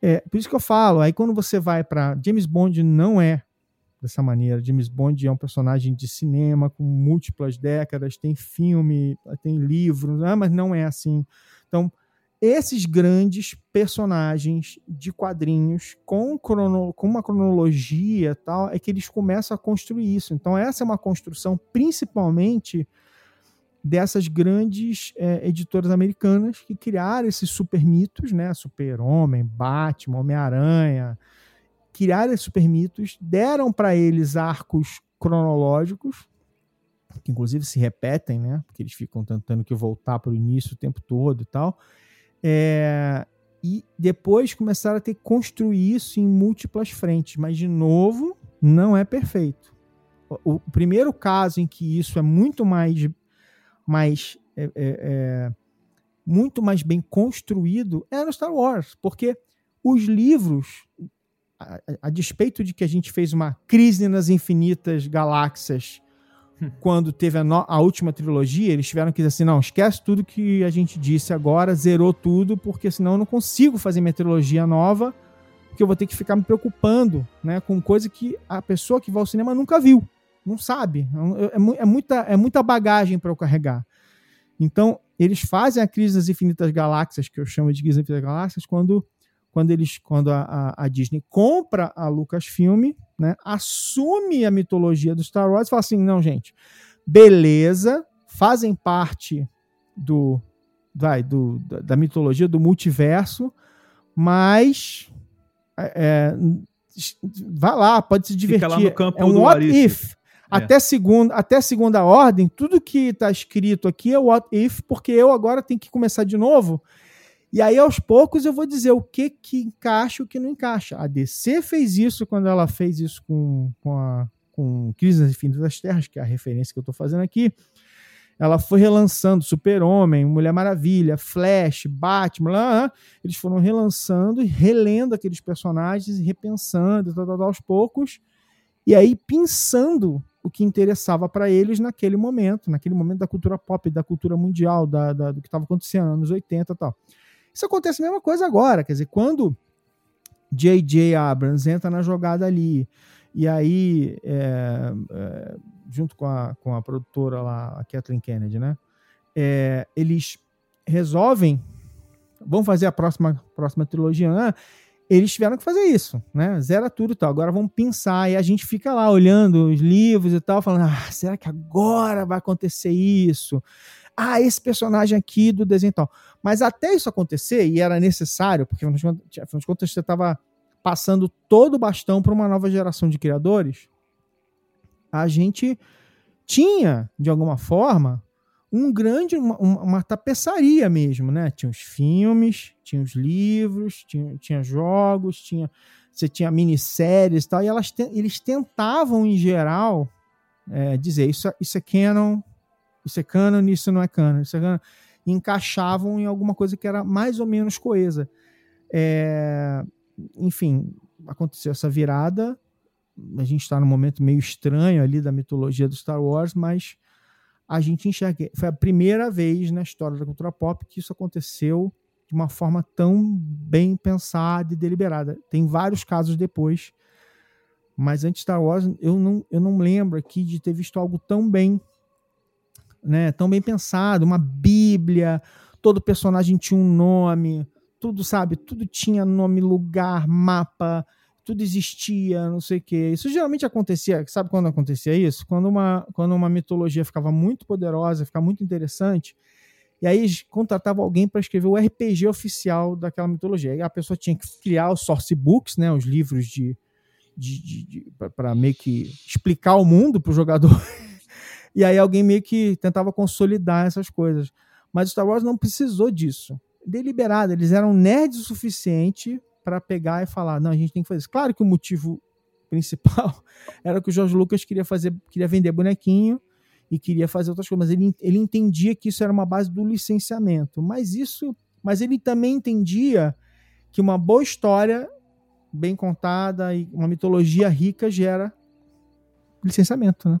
É, por isso que eu falo, aí quando você vai para James Bond não é dessa maneira. James Bond é um personagem de cinema com múltiplas décadas, tem filme, tem livro, né? mas não é assim. Então, esses grandes personagens de quadrinhos com, crono, com uma cronologia tal, é que eles começam a construir isso. Então, essa é uma construção principalmente dessas grandes é, editoras americanas que criaram esses super mitos, né? Super-Homem, Batman, Homem-Aranha, criaram esses super mitos, deram para eles arcos cronológicos, que inclusive se repetem, né? Porque eles ficam tentando que voltar para o início o tempo todo e tal é, e depois começaram a ter que construir isso em múltiplas frentes, mas de novo, não é perfeito. O, o primeiro caso em que isso é muito mais, mais é, é, é, muito mais bem construído é no Star Wars, porque os livros, a, a, despeito de que a gente fez uma crise nas infinitas galáxias quando teve a, no- a última trilogia, eles tiveram que dizer assim: não, esquece tudo que a gente disse agora, zerou tudo, porque senão eu não consigo fazer minha trilogia nova, porque eu vou ter que ficar me preocupando né, com coisa que a pessoa que vai ao cinema nunca viu, não sabe. É, mu- é muita, é muita bagagem para eu carregar. Então, eles fazem a crise das infinitas galáxias, que eu chamo de crise das infinitas galáxias, quando, quando, eles, quando a, a- a Disney compra a Lucasfilm, né, assume a mitologia do Star Wars e fala assim: não, gente, beleza, fazem parte do, vai, do, da, mitologia do multiverso, mas é, vai lá, pode se divertir. lá no campo é um do what Arice. if. Até, segunda, até segunda ordem, tudo que está escrito aqui é what if, porque eu agora tenho que começar de novo. E aí, aos poucos, eu vou dizer o que, que encaixa e o que não encaixa. A DC fez isso quando ela fez isso com, com, a, com Crise nas Infinitas Terras, que é a referência que eu estou fazendo aqui. Ela foi relançando Super-Homem, Mulher Maravilha, Flash, Batman, lá, lá. eles foram relançando e relendo aqueles personagens, e repensando, aos poucos, e aí pensando o que interessava para eles naquele momento, naquele momento da cultura pop, da cultura mundial, da, da- do que estava acontecendo nos anos 80 e tal. Isso acontece a mesma coisa agora, quer dizer, quando J.J. Abrams entra na jogada ali, e aí, é, é, junto com a, com a produtora lá, a Kathleen Kennedy, né? é, eles resolvem, vão fazer a próxima, próxima trilogia, né? eles tiveram que fazer isso, né? Zera tudo e tal. Agora vamos pensar. E a gente fica lá olhando os livros e tal, falando: ah, será que agora vai acontecer isso? Ah, esse personagem aqui do desenho tal. Mas até isso acontecer, e era necessário, porque afinal de contas, você estava passando todo o bastão para uma nova geração de criadores, a gente tinha, de alguma forma, um grande, uma, uma, tapeçaria mesmo, né? Tinha os filmes, tinha os livros, tinha, tinha jogos, tinha, você tinha minisséries e tal, e elas eles tentavam, em geral, é, dizer isso, é- isso é canon, isso é canon, isso não é canon, isso é canon, e encaixavam em alguma coisa que era mais ou menos coesa. É, enfim, aconteceu essa virada, a gente está num momento meio estranho ali da mitologia do Star Wars, mas a gente enxerga. Foi a primeira vez na história da cultura pop que isso aconteceu de uma forma tão bem pensada e deliberada. Tem vários casos depois, mas antes Star Wars eu não, eu não lembro aqui de ter visto algo tão bem, né, tão bem pensado, uma Bíblia, todo personagem tinha um nome, tudo sabe, tudo tinha nome, lugar, mapa, tudo existia, não sei o quê. Isso geralmente acontecia, sabe quando acontecia isso? Quando uma, quando uma mitologia ficava muito poderosa, ficava muito interessante, e aí eles contratavam alguém para escrever o RPG oficial daquela mitologia. Aí a pessoa tinha que criar os source books, né, os livros de, de, de, de para meio que explicar o mundo para o jogador. e aí alguém meio que tentava consolidar essas coisas. Mas Star Wars não precisou disso. Deliberado, eles eram nerds o suficiente para pegar e falar, não, a gente tem que fazer isso. Claro que o motivo principal era que o George Lucas queria fazer, queria vender bonequinho e queria fazer outras coisas, mas ele, ele entendia que isso era uma base do licenciamento. Mas isso, mas ele também entendia que uma boa história bem contada e uma mitologia rica gera licenciamento, né?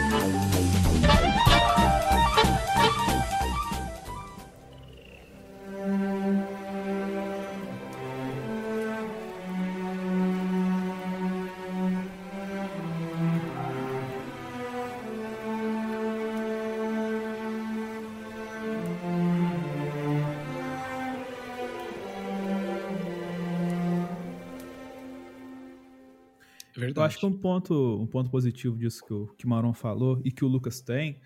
Verdade. Eu acho que um ponto, um ponto positivo disso que o, que o Maron falou e que o Lucas tem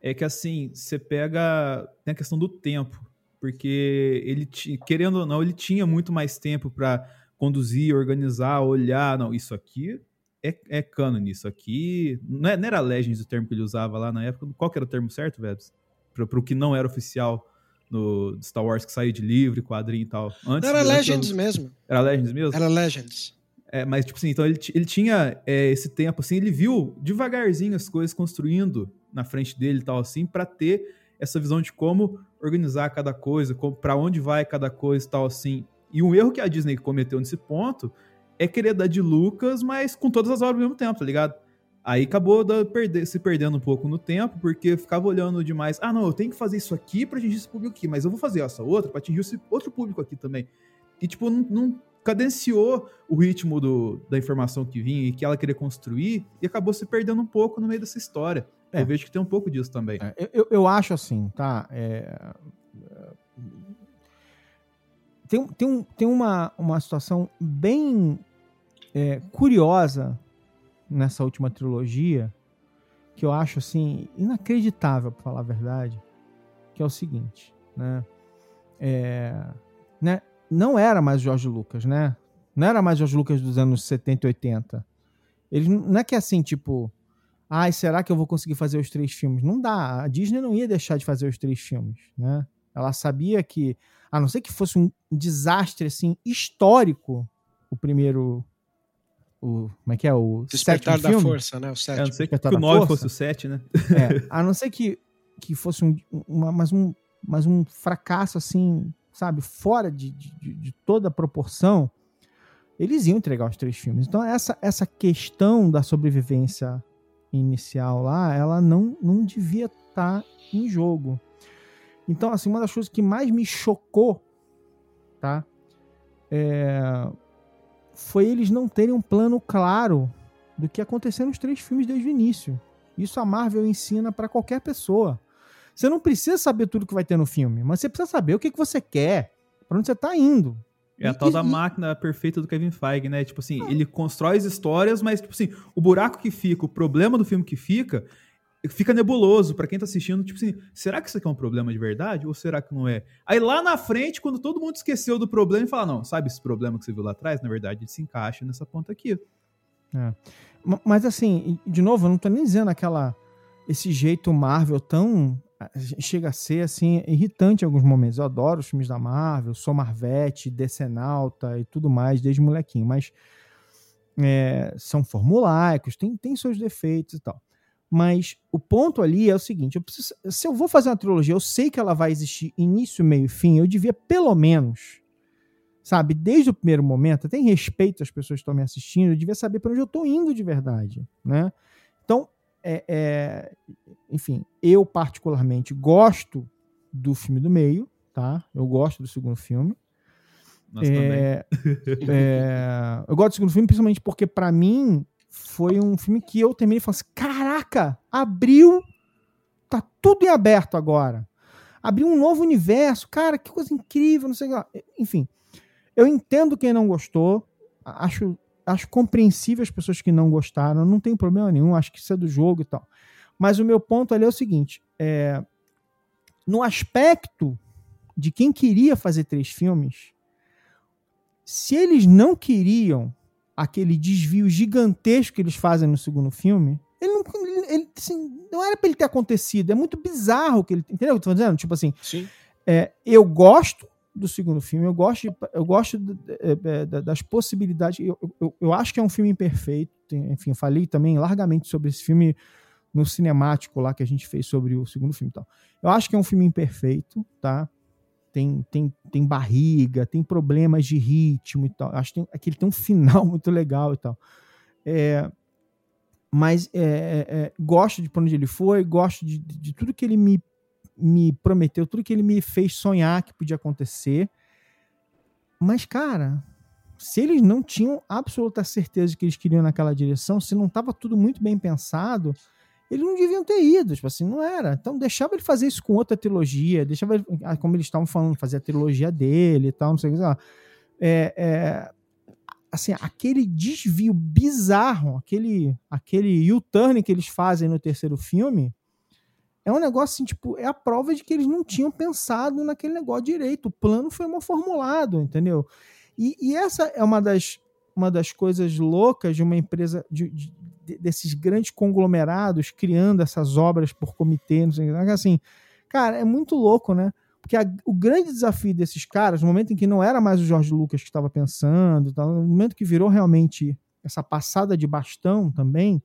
é que assim, você pega. Tem a questão do tempo. Porque ele, querendo ou não, ele tinha muito mais tempo para conduzir, organizar, olhar. Não, isso aqui é, é canon, isso aqui. Não, é, não era Legends o termo que ele usava lá na época. Qual que era o termo certo, Vebs? Para o que não era oficial no Star Wars que saía de livre, quadrinho e tal. Antes, era Legends mesmo. Era Legends mesmo? Era Legends. É, mas, tipo assim, então ele, ele tinha é, esse tempo, assim, ele viu devagarzinho as coisas construindo na frente dele e tal, assim, para ter essa visão de como organizar cada coisa, para onde vai cada coisa e tal, assim. E um erro que a Disney cometeu nesse ponto é querer dar de Lucas, mas com todas as obras ao mesmo tempo, tá ligado? Aí acabou da, perder, se perdendo um pouco no tempo, porque ficava olhando demais. Ah, não, eu tenho que fazer isso aqui pra atingir esse público aqui, mas eu vou fazer essa outra pra atingir esse outro público aqui também. E, tipo, não, não cadenciou o ritmo do, da informação que vinha e que ela queria construir e acabou se perdendo um pouco no meio dessa história. É. Eu vejo que tem um pouco disso também. É, eu, eu acho assim, tá? É, tem tem, um, tem uma, uma situação bem é, curiosa nessa última trilogia que eu acho assim inacreditável para falar a verdade que é o seguinte né é, né não era mais George Lucas né não era mais George Lucas dos anos 70 e 80 ele não é que é assim tipo ai será que eu vou conseguir fazer os três filmes não dá a Disney não ia deixar de fazer os três filmes né ela sabia que a não ser que fosse um desastre assim histórico o primeiro o como é que é o Despertar da filme? Força, né? O sétimo. É, a não ser que, que o 9 fosse o 7, né? É, a não ser que, que fosse um, uma, mais, um, mais um fracasso assim, sabe, fora de, de, de toda proporção, eles iam entregar os três filmes. Então essa, essa questão da sobrevivência inicial lá, ela não, não devia estar tá em jogo. Então, assim, uma das coisas que mais me chocou, tá? É, foi eles não terem um plano claro do que aconteceu nos três filmes desde o início. Isso a Marvel ensina para qualquer pessoa. Você não precisa saber tudo que vai ter no filme, mas você precisa saber o que, que você quer, para onde você tá indo. É a tal da máquina perfeita do Kevin Feige, né? Tipo assim, ele constrói as histórias, mas, tipo assim, o buraco que fica, o problema do filme que fica, fica nebuloso para quem tá assistindo, tipo assim, será que isso aqui é um problema de verdade ou será que não é? Aí lá na frente, quando todo mundo esqueceu do problema e fala, não, sabe esse problema que você viu lá atrás? Na verdade, ele se encaixa nessa ponta aqui. É. Mas assim, de novo, eu não tô nem dizendo aquela esse jeito Marvel tão chega a ser assim irritante em alguns momentos. Eu adoro os filmes da Marvel, sou Marvete, Decenalta e tudo mais desde molequinho, mas é, são formulaicos, tem, tem seus defeitos e tal. Mas o ponto ali é o seguinte: eu preciso, se eu vou fazer uma trilogia, eu sei que ela vai existir início, meio e fim, eu devia pelo menos, sabe, desde o primeiro momento, até em respeito às pessoas que estão me assistindo, eu devia saber para onde eu estou indo de verdade, né? Então, é, é, enfim, eu particularmente gosto do filme do meio, tá? Eu gosto do segundo filme. Nós é, é, eu gosto do segundo filme principalmente porque, para mim, foi um filme que eu terminei e falei assim: caraca, abriu, tá tudo em aberto agora. Abriu um novo universo, cara, que coisa incrível, não sei o que. Enfim, eu entendo quem não gostou, acho, acho compreensível as pessoas que não gostaram, não tem problema nenhum, acho que isso é do jogo e tal. Mas o meu ponto ali é o seguinte: é, no aspecto de quem queria fazer três filmes, se eles não queriam aquele desvio gigantesco que eles fazem no segundo filme, ele não, ele, assim, não era para ele ter acontecido. É muito bizarro que ele. Entendeu o que eu tô dizendo? Tipo assim. É, eu gosto do segundo filme, eu gosto, eu gosto de, de, das possibilidades. Eu, eu, eu, acho que é um filme imperfeito. Enfim, falei também largamente sobre esse filme no cinemático lá que a gente fez sobre o segundo filme. Então. Eu acho que é um filme imperfeito, tá? tem, tem, tem barriga, tem problemas de ritmo e tal. Acho que, tem, que ele tem um final muito legal e tal. É, mas é, é, é, gosto de para onde ele foi, gosto de, de, tudo que ele me, me prometeu, tudo que ele me fez sonhar que podia acontecer. Mas, cara, se eles não tinham absoluta certeza de que eles queriam naquela direção, se não estava tudo muito bem pensado, eles não deviam ter ido, tipo assim, não era. Então deixava ele fazer isso com outra trilogia, deixava ele, ah, como eles estavam falando, fazer a trilogia dele e tal, não sei o que lá. É, é, assim, aquele desvio bizarro, aquele, aquele U-turn que eles fazem no terceiro filme, é um negócio assim, tipo, é a prova de que eles não tinham pensado naquele negócio direito. O plano foi mal formulado, entendeu? E, e essa é uma das, uma das coisas loucas de uma empresa, de, de, desses grandes conglomerados criando essas obras por comitê, não sei, assim, cara, é muito louco, né? Porque a, o grande desafio desses caras, no momento em que não era mais o Jorge Lucas que estava pensando, no momento que virou realmente essa passada de bastão também,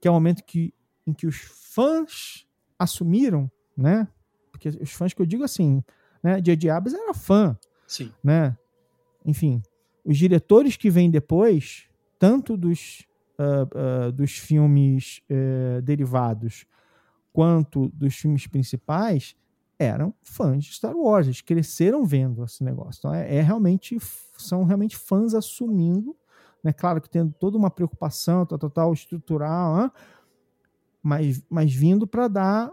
que é o momento que, em que os fãs assumiram, né? Porque os fãs que eu digo assim, né? J.J. Abrams era fã, Sim. né? Enfim, os diretores que vêm depois, tanto dos, uh, uh, dos filmes uh, derivados quanto dos filmes principais, eram fãs de Star Wars, eles cresceram vendo esse negócio. Então é, é realmente são realmente fãs assumindo, né? Claro que tendo toda uma preocupação, tal, tal, tal estrutural, hein? Mas, mas vindo para dar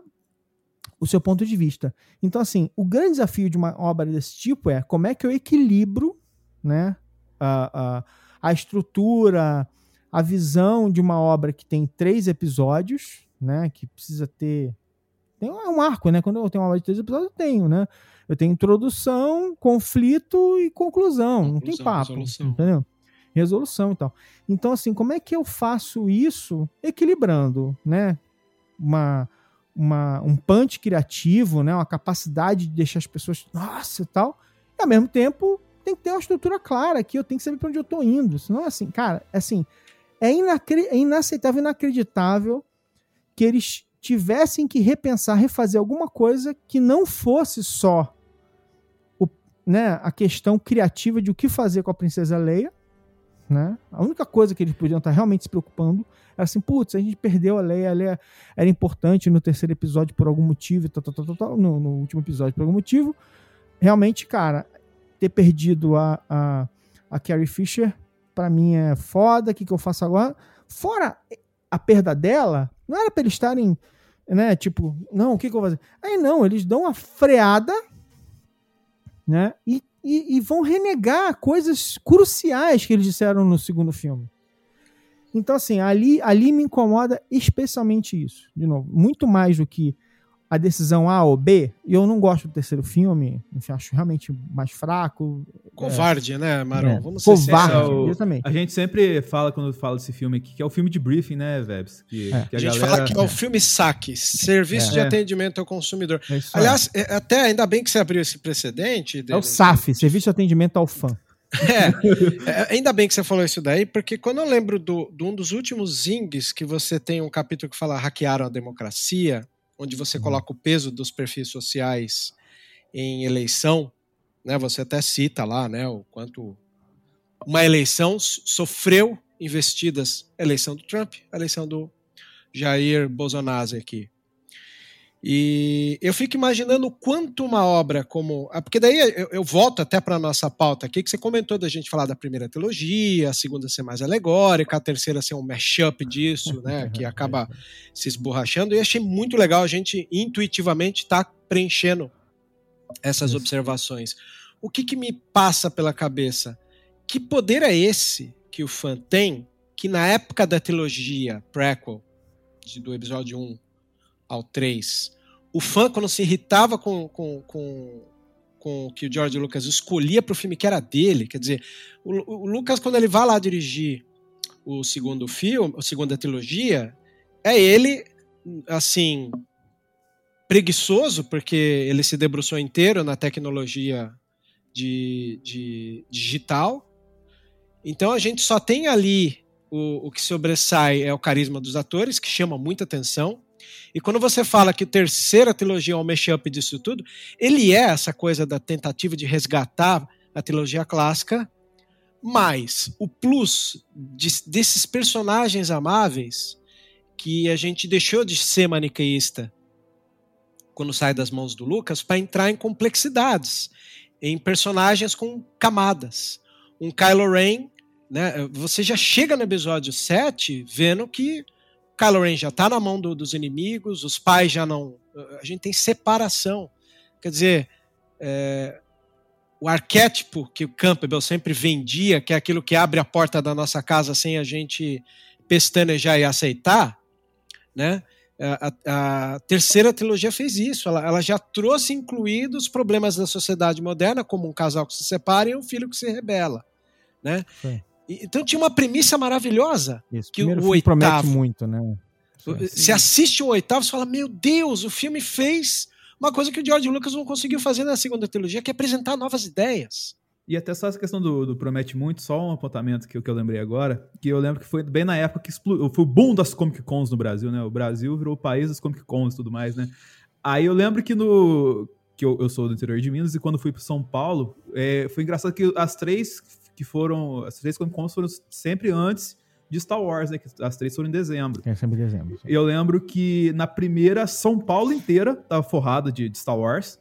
o seu ponto de vista. Então, assim, o grande desafio de uma obra desse tipo é como é que eu equilibro né, a, a, a estrutura, a visão de uma obra que tem três episódios, né, que precisa ter tem um arco, né? Quando eu tenho uma obra de três episódios, eu tenho, né? Eu tenho introdução, conflito e conclusão. Conclusão não tem papo. Resolução. Entendeu? Resolução e tal. Então, assim, como é que eu faço isso equilibrando, né? Uma, uma, um punch criativo, né? Uma capacidade de deixar as pessoas, nossa e tal. E ao mesmo tempo, tem que ter uma estrutura clara aqui, eu tenho que saber para onde eu tô indo. Senão, assim, cara, assim, é, é inaceitável, inacreditável que eles tivessem que repensar, refazer alguma coisa que não fosse só o, né, a questão criativa de o que fazer com a princesa Leia, né? A única coisa que eles podiam estar realmente se preocupando era assim, putz, a gente perdeu a Leia, a Leia era importante no terceiro episódio por algum motivo, tal, tal, tal, tal, no, no último episódio por algum motivo. Realmente, cara, ter perdido a, a, a Carrie Fisher, para mim é foda, o que, que eu faço agora? Fora a perda dela, não era para eles estarem né? Tipo, não, o que, que eu vou fazer? Aí não, eles dão uma freada, né? E, e, e, vão renegar coisas cruciais que eles disseram no segundo filme. Então, assim, ali, ali me incomoda especialmente isso. De novo, muito mais do que a decisão A ou B, e eu não gosto do terceiro filme, enfim, acho realmente mais fraco. Covarde, é, né, Marão? É, Vamos ser Covarde, exatamente. A gente sempre fala, quando fala desse filme aqui, que é o filme de briefing, né, Vebs? Que, é. que a, a, gente galera... fala que é o filme saque, serviço de é. atendimento ao consumidor. É Aliás, até ainda bem que você abriu esse precedente. É o SAF, Serviço de Atendimento ao Fã. É, ainda bem que você falou isso daí, porque quando eu lembro do, de um dos últimos zings que você tem um capítulo que fala hackearam a democracia, onde você uhum. coloca o peso dos perfis sociais em eleição, né? Você até cita lá, né, o quanto uma eleição sofreu investidas, eleição do Trump, eleição do Jair Bolsonaro aqui. E eu fico imaginando quanto uma obra como. Porque daí eu, eu volto até para a nossa pauta aqui, que você comentou da gente falar da primeira trilogia, a segunda ser mais alegórica, a terceira ser um mashup disso, né? Que acaba se esborrachando. E achei muito legal a gente intuitivamente estar tá preenchendo essas observações. O que, que me passa pela cabeça? Que poder é esse que o fã tem que na época da trilogia prequel, de, do episódio 1 ao 3. O fã, quando se irritava com, com, com, com o que o George Lucas escolhia para o filme que era dele, quer dizer, o, o, Lucas, quando ele vai lá dirigir o segundo filme, a segunda trilogia, é ele, assim, preguiçoso, porque ele se debruçou inteiro na tecnologia de, de digital. Então a gente só tem ali o, o que sobressai é o carisma dos atores, que chama muita atenção. E quando você fala que a terceira trilogia é um mashup disso tudo, ele é essa coisa da tentativa de resgatar a trilogia clássica, mas o plus de, desses personagens amáveis que a gente deixou de ser maniqueísta quando sai das mãos do Lucas para entrar em complexidades, em personagens com camadas. Um Kylo Ren, né, você já chega no episódio 7 vendo que Kylo Ren já está na mão do, dos inimigos, os pais já não. A gente tem separação. Quer dizer, é, o arquétipo que o Campbell sempre vendia, que é aquilo que abre a porta da nossa casa sem a gente pestanejar e aceitar, né? A, a, terceira trilogia fez isso. Ela, ela, já trouxe incluídos os problemas da sociedade moderna, como um casal que se separa e um filho que se rebela, né? E, então tinha uma premissa maravilhosa Isso, que o filme oitavo promete muito, né? Se assiste o oitavo, você fala: Meu Deus, o filme fez uma coisa que o George Lucas não conseguiu fazer na segunda trilogia, que é apresentar novas ideias. E até só essa questão do, do Promete Muito, só um apontamento que, que eu lembrei agora, que eu lembro que foi bem na época que explodiu, foi o boom das Comic Cons no Brasil, né? O Brasil virou o país das Comic Cons e tudo mais, né? Aí eu lembro que no. que eu, eu sou do interior de Minas, e quando fui para São Paulo, é, foi engraçado que as três que foram. As três Comic Cons foram sempre antes de Star Wars, né? Que as três foram em dezembro. É sempre em dezembro. Sim. Eu lembro que na primeira, São Paulo inteira tava forrada de, de Star Wars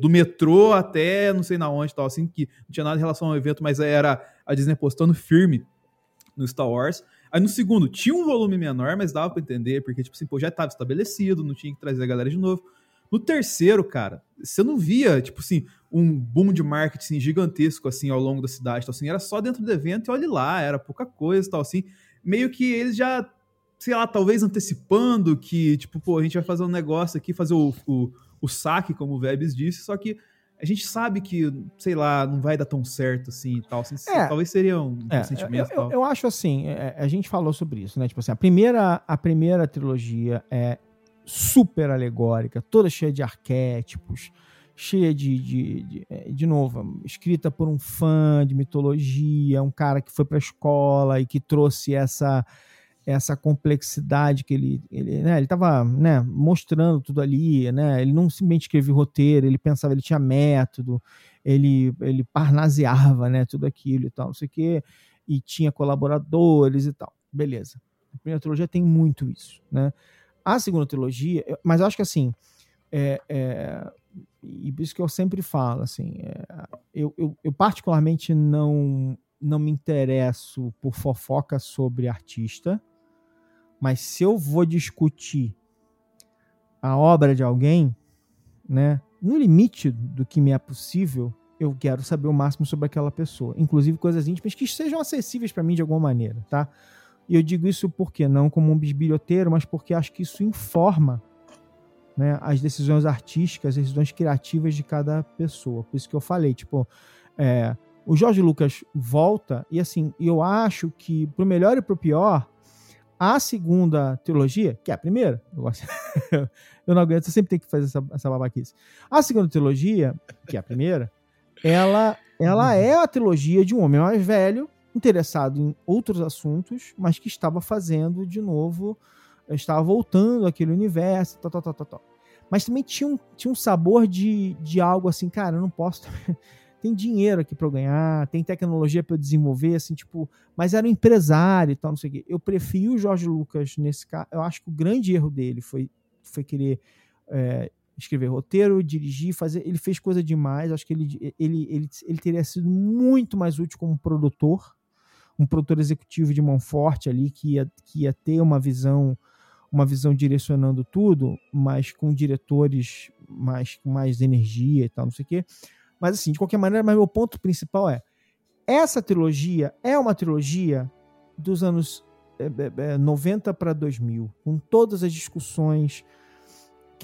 do metrô até não sei na onde, tal, assim, que não tinha nada em relação ao evento, mas era a Disney postando firme no Star Wars. Aí no segundo, tinha um volume menor, mas dava para entender, porque, tipo assim, pô, já estava estabelecido, não tinha que trazer a galera de novo. No terceiro, cara, você não via, tipo assim, um boom de marketing assim, gigantesco, assim, ao longo da cidade, tal, assim, era só dentro do evento e olhe lá, era pouca coisa, tal, assim. Meio que eles já, sei lá, talvez antecipando que, tipo, pô, a gente vai fazer um negócio aqui, fazer o, o o saque, como o Vebs disse, só que a gente sabe que, sei lá, não vai dar tão certo assim e tal. Assim, é, talvez seria um é, sentimento. Eu, eu, eu, acho assim, é, a gente falou sobre isso, né? Tipo assim, a primeira, a primeira trilogia é super alegórica, toda cheia de arquétipos, cheia de, de, de, é, de novo, escrita por um fã de mitologia, um cara que foi para a escola e que trouxe essa essa complexidade que ele ele né, ele estava né, mostrando tudo ali né ele não simplesmente escrevia roteiro ele pensava ele tinha método ele ele parnaseava né tudo aquilo e tal não sei o que e tinha colaboradores e tal. Beleza. A primeira trilogia tem muito isso né. A segunda trilogia mas acho que assim é, é, e por isso que eu sempre falo assim é, eu, eu, eu particularmente não não me interesso por fofoca sobre artista mas se eu vou discutir a obra de alguém, né, no limite do que me é possível, eu quero saber o máximo sobre aquela pessoa, inclusive coisas íntimas que sejam acessíveis para mim de alguma maneira, tá? E eu digo isso porque não como um bisbilhoteiro, mas porque acho que isso informa né, as decisões artísticas, as decisões criativas de cada pessoa. Por isso que eu falei, tipo, é, o Jorge Lucas volta e assim, eu acho que pro melhor e pro pior, a segunda trilogia, que é a primeira, eu, gosto, eu não aguento, eu sempre tenho que fazer essa, essa babaquice. A segunda trilogia, que é a primeira, ela, ela é a trilogia de um homem mais velho, interessado em outros assuntos, mas que estava fazendo de novo, estava voltando àquele universo, tal, tal, tal, tal, tal. Mas também tinha um, tinha um sabor de, de algo assim, cara, eu não posso tem dinheiro aqui para eu ganhar, tem tecnologia para eu desenvolver, assim, tipo, mas era um empresário e tal, não sei o quê. Eu prefiro o Jorge Lucas nesse caso. Eu acho que o grande erro dele foi, foi querer é, escrever roteiro, dirigir, fazer. Ele fez coisa demais. Acho que ele, ele, ele, ele teria sido muito mais útil como produtor, um produtor executivo de mão forte ali, que ia, que ia ter uma visão uma visão direcionando tudo, mas com diretores mais com mais energia e tal, não sei o quê. Mas assim, de qualquer maneira, mas meu ponto principal é essa trilogia é uma trilogia dos anos é, é, 90 para 2000, com todas as discussões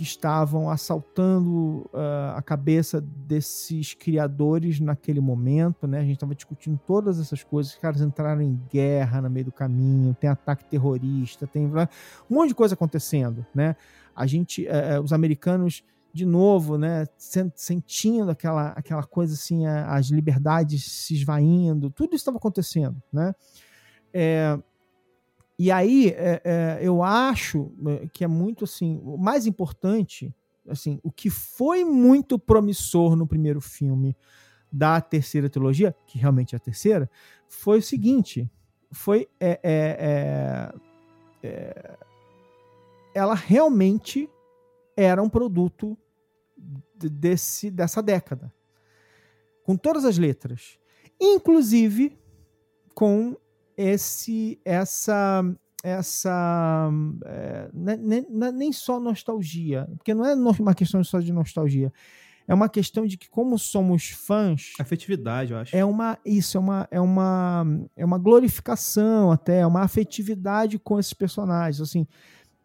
que estavam assaltando uh, a cabeça desses criadores naquele momento, né? A gente estava discutindo todas essas coisas, os caras entraram em guerra no meio do caminho, tem ataque terrorista, tem um monte de coisa acontecendo, né? A gente, uh, os americanos de novo, né, sentindo aquela, aquela coisa assim, as liberdades se esvaindo, tudo isso estava acontecendo, né? É, e aí é, é, eu acho é, que é muito assim, o mais importante, assim, o que foi muito promissor no primeiro filme da terceira trilogia, que realmente é a terceira, foi o seguinte, foi é, é, é ela realmente era um produto desse, dessa década. Com todas as letras. Inclusive com esse essa essa é, nem, nem, só nostalgia, porque não é uma questão só de nostalgia, é uma questão de que, como somos fãs. Afetividade, eu acho. É uma. Isso, é uma, é uma, é uma glorificação até, é uma afetividade com esses personagens. Assim,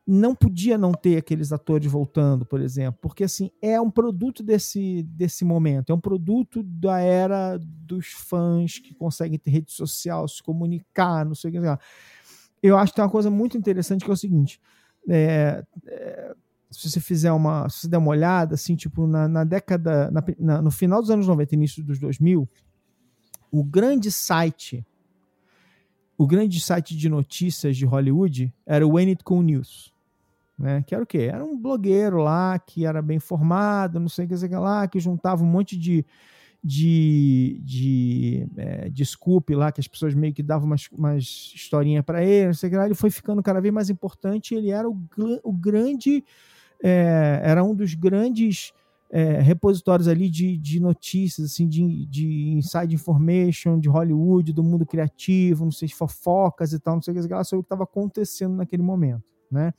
não podia não ter aqueles atores voltando, por exemplo, porque assim é um produto desse, desse momento, é um produto da era dos fãs que conseguem ter rede social, se comunicar, não sei o que. Eu acho que tem uma coisa muito interessante que é o seguinte: é, é, se você fizer uma, se der uma olhada, assim, tipo na, na década, na, na, no final dos anos 90, início dos 2000, o grande site, o grande site de notícias de Hollywood era o Cool News né? Que era o quê? Era um blogueiro lá que era bem formado, não sei o que, sei lá, que juntava um monte de, de, de é, desculpe lá, que as pessoas meio que davam umas, umas historinhas para ele, não sei o que lá. Ele foi ficando cada vez mais importante. Ele era o, o grande, é, era um dos grandes é, repositórios ali de, de notícias, assim, de, de inside information, de Hollywood, do mundo criativo, não sei, fofocas e tal, não sei o que, lá, sobre o que estava acontecendo naquele momento, né?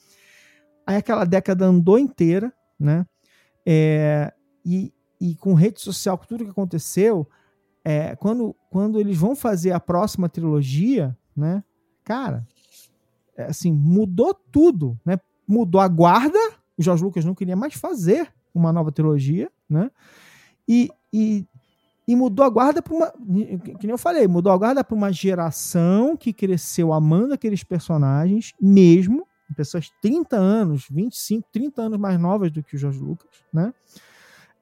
Aí aquela década andou inteira, né? É, e, e com rede social, com tudo que aconteceu, é, quando, quando eles vão fazer a próxima trilogia, né? Cara, é, assim, mudou tudo, né? Mudou a guarda, o Jorge Lucas não queria mais fazer uma nova trilogia, né? E, e, e mudou a guarda para uma. Que nem eu falei, mudou a guarda para uma geração que cresceu amando aqueles personagens, mesmo, pessoas 30 anos, 25, 30 anos mais novas do que o Jorge Lucas, né?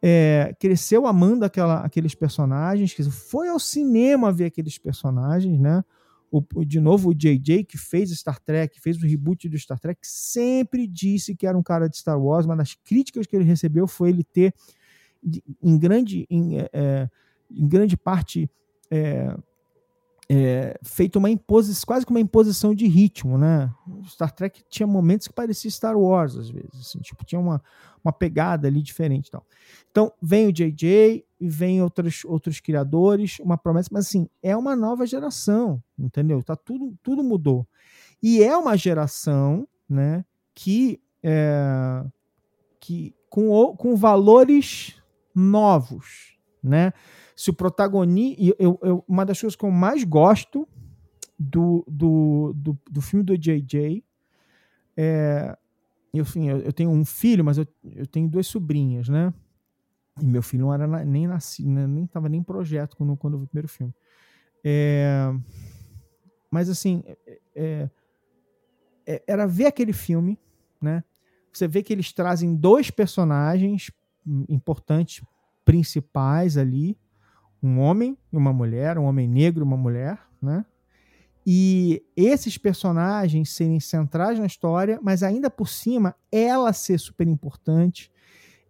É, cresceu amando aquela, aqueles personagens, foi ao cinema ver aqueles personagens, né? O, de novo, o JJ, que fez Star Trek, fez o reboot do Star Trek, sempre disse que era um cara de Star Wars. Uma das críticas que ele recebeu foi ele ter, em grande, em, é, é em grande parte, é, é, feito uma imposição, quase que uma imposição de ritmo, né? Star Trek tinha momentos que parecia Star Wars às vezes, assim, tipo tinha uma, uma pegada ali diferente, tal. Então vem o JJ e vem outros outros criadores, uma promessa, mas assim é uma nova geração, entendeu? Tá tudo tudo mudou e é uma geração, né? Que é, que com, com valores novos, né? Se o protagonista. Eu, eu, uma das coisas que eu mais gosto do, do, do, do filme do JJ é. Enfim, eu, eu tenho um filho, mas eu, eu tenho duas sobrinhas, né? E meu filho não era nem nascido, né? nem estava nem em projeto quando, quando eu vi o primeiro filme. É, mas assim, é, é, é, era ver aquele filme, né? Você vê que eles trazem dois personagens importantes, principais ali, um homem e uma mulher, um homem negro e uma mulher, né? E esses personagens serem centrais na história, mas ainda por cima ela ser super importante,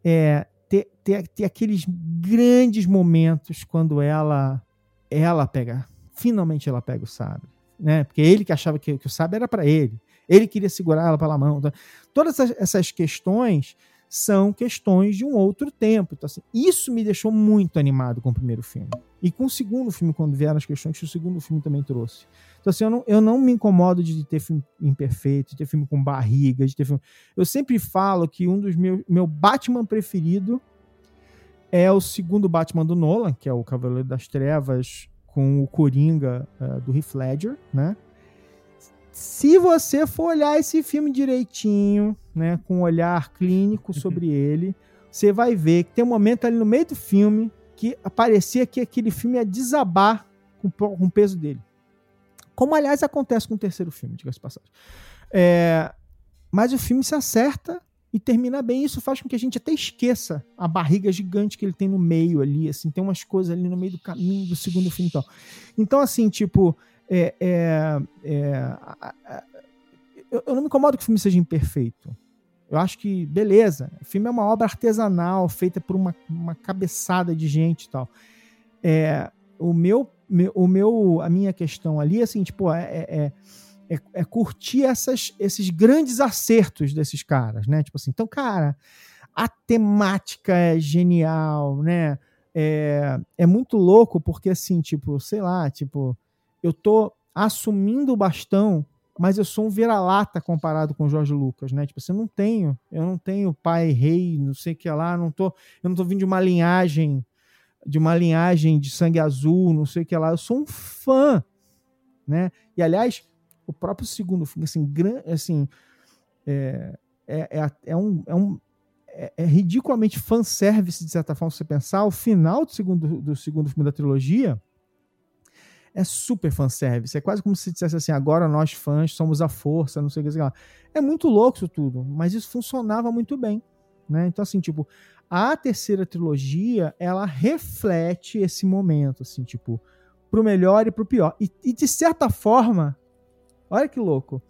é, ter, ter, ter aqueles grandes momentos quando ela ela pega, finalmente ela pega o sabre, né? Porque ele que achava que, que o sabre era para ele, ele queria segurar ela pela mão. Então, todas essas, essas questões são questões de um outro tempo. Então, assim, isso me deixou muito animado com o primeiro filme. E com o segundo filme, quando vieram as questões que o segundo filme também trouxe. Então, assim, eu não, eu não me incomodo de ter filme imperfeito, de ter filme com barriga, de ter filme. Eu sempre falo que um dos meus. Meu Batman preferido é o segundo Batman do Nolan, que é o Cavaleiro das Trevas com o Coringa uh, do Heath Ledger, né? se você for olhar esse filme direitinho, né, com um olhar clínico uhum. sobre ele, você vai ver que tem um momento ali no meio do filme que parecia que aquele filme ia desabar com, com o peso dele. Como, aliás, acontece com o terceiro filme, diga-se passagem. É, mas o filme se acerta e termina bem. Isso faz com que a gente até esqueça a barriga gigante que ele tem no meio ali, assim, tem umas coisas ali no meio do caminho do segundo filme e tal. Então, assim, tipo, é, é, é, eu, eu não me incomodo que o filme seja imperfeito. Eu acho que, beleza, o filme é uma obra artesanal, feita por uma, uma cabeçada de gente e tal. É, o meu, o meu, a minha questão ali, assim, tipo, é, é, é, é, curtir essas, esses grandes acertos desses caras, né? Tipo assim, então, cara, a temática é genial, né? É, é muito louco porque, assim, tipo, sei lá, tipo, eu tô assumindo o bastão mas eu sou um vira-lata comparado com o Jorge Lucas, né? Tipo, assim, eu não tenho, eu não tenho pai, rei, não sei o que lá, não tô, eu não tô vindo de uma linhagem, de uma linhagem de sangue azul, não sei o que lá, eu sou um fã, né? E aliás, o próprio segundo filme, assim, gran, assim é, é, é, é, um, é, um, é, é ridiculamente fanservice, de certa forma, se você pensar, o final do segundo, do segundo filme da trilogia é super fanservice. É quase como se dissesse assim: agora nós fãs somos a força, não sei o que. É muito louco isso tudo, mas isso funcionava muito bem. Né? Então, assim, tipo, a terceira trilogia ela reflete esse momento, assim, tipo, pro melhor e pro pior. E, e de certa forma, olha que louco.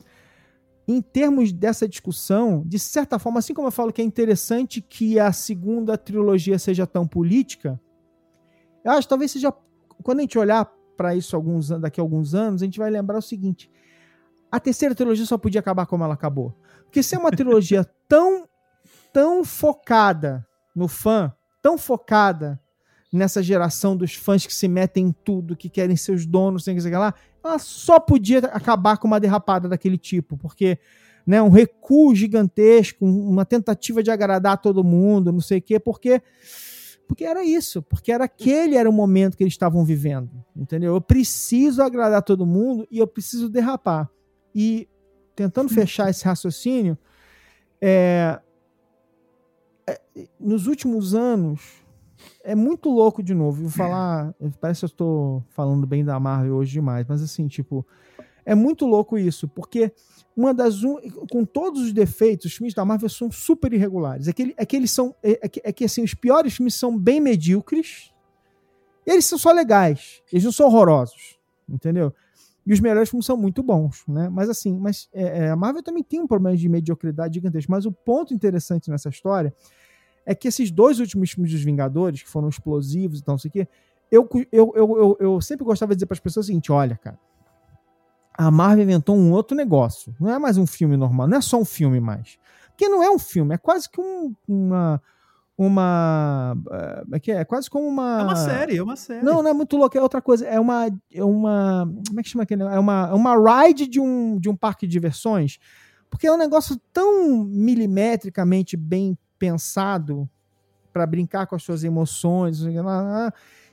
Em termos dessa discussão, de certa forma, assim como eu falo que é interessante que a segunda trilogia seja tão política, eu acho que talvez seja. Quando a gente olhar para isso alguns, daqui a alguns anos, a gente vai lembrar o seguinte: a terceira trilogia só podia acabar como ela acabou. Porque se é uma trilogia tão, tão focada no fã, tão focada nessa geração dos fãs que se metem em tudo, que querem ser os donos, tem que lá, ela só podia acabar com uma derrapada daquele tipo, porque né, um recuo gigantesco, uma tentativa de agradar todo mundo, não sei o quê, porque porque era isso, porque era aquele era o momento que eles estavam vivendo, entendeu? Eu preciso agradar todo mundo e eu preciso derrapar. E tentando fechar esse raciocínio, é, é, nos últimos anos é muito louco de novo. Vou falar, parece que eu estou falando bem da Marvel hoje demais, mas assim, tipo, é muito louco isso, porque uma das com todos os defeitos, os filmes da Marvel são super irregulares. É que, é que eles são é, é, que, é que assim, os piores filmes são bem medíocres. Eles são só legais. Eles não são horrorosos, entendeu? E os melhores filmes são muito bons, né? Mas assim, mas é, é a Marvel também tem um problema de mediocridade gigantesco. Mas o ponto interessante nessa história é que esses dois últimos filmes dos Vingadores, que foram explosivos e tal, não sei o quê, eu, eu, eu, eu, eu sempre gostava de dizer para as pessoas o seguinte: olha, cara, a Marvel inventou um outro negócio. Não é mais um filme normal, não é só um filme mais. Porque não é um filme, é quase que um, uma. Uma. É, que é? é quase como uma. É uma série, é uma série. Não, não é muito louco, é outra coisa. É uma. É uma como é que chama aquele? É uma, é uma ride de um, de um parque de diversões. Porque é um negócio tão milimetricamente bem pensado para brincar com as suas emoções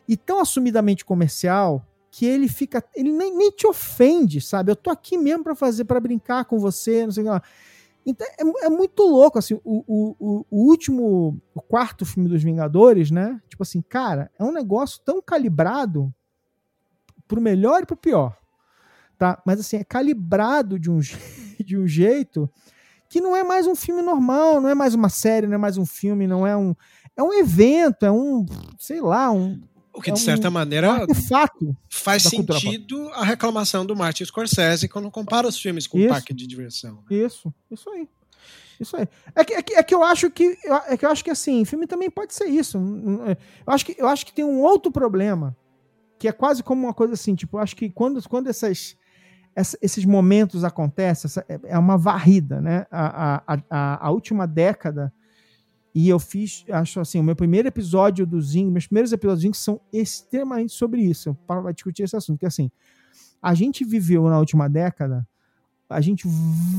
e tão assumidamente comercial que ele fica. Ele nem, nem te ofende, sabe? Eu tô aqui mesmo para fazer, para brincar com você, não sei o que lá. Então é, é muito louco, assim, o, o, o, último, o quarto filme dos Vingadores, né? Tipo assim, cara, é um negócio tão calibrado pro melhor e pro pior, tá? Mas assim, é calibrado de um, de um jeito que não é mais um filme normal, não é mais uma série, não é mais um filme, não é um... É um evento, é um, sei lá, um, o que, é de certa um maneira, fato faz sentido a reclamação do Martin Scorsese quando compara os filmes com o um parque de diversão. Né? Isso, isso aí. Isso aí. É que, é que, é que eu acho que. É que eu acho que assim, filme também pode ser isso. Eu acho que, eu acho que tem um outro problema, que é quase como uma coisa assim, tipo, eu acho que quando, quando essas, essa, esses momentos acontecem, essa, é, é uma varrida, né? A, a, a, a última década e eu fiz, acho assim, o meu primeiro episódio do Zing, meus primeiros episódios do Zing são extremamente sobre isso, para discutir esse assunto. Que assim, a gente viveu na última década, a gente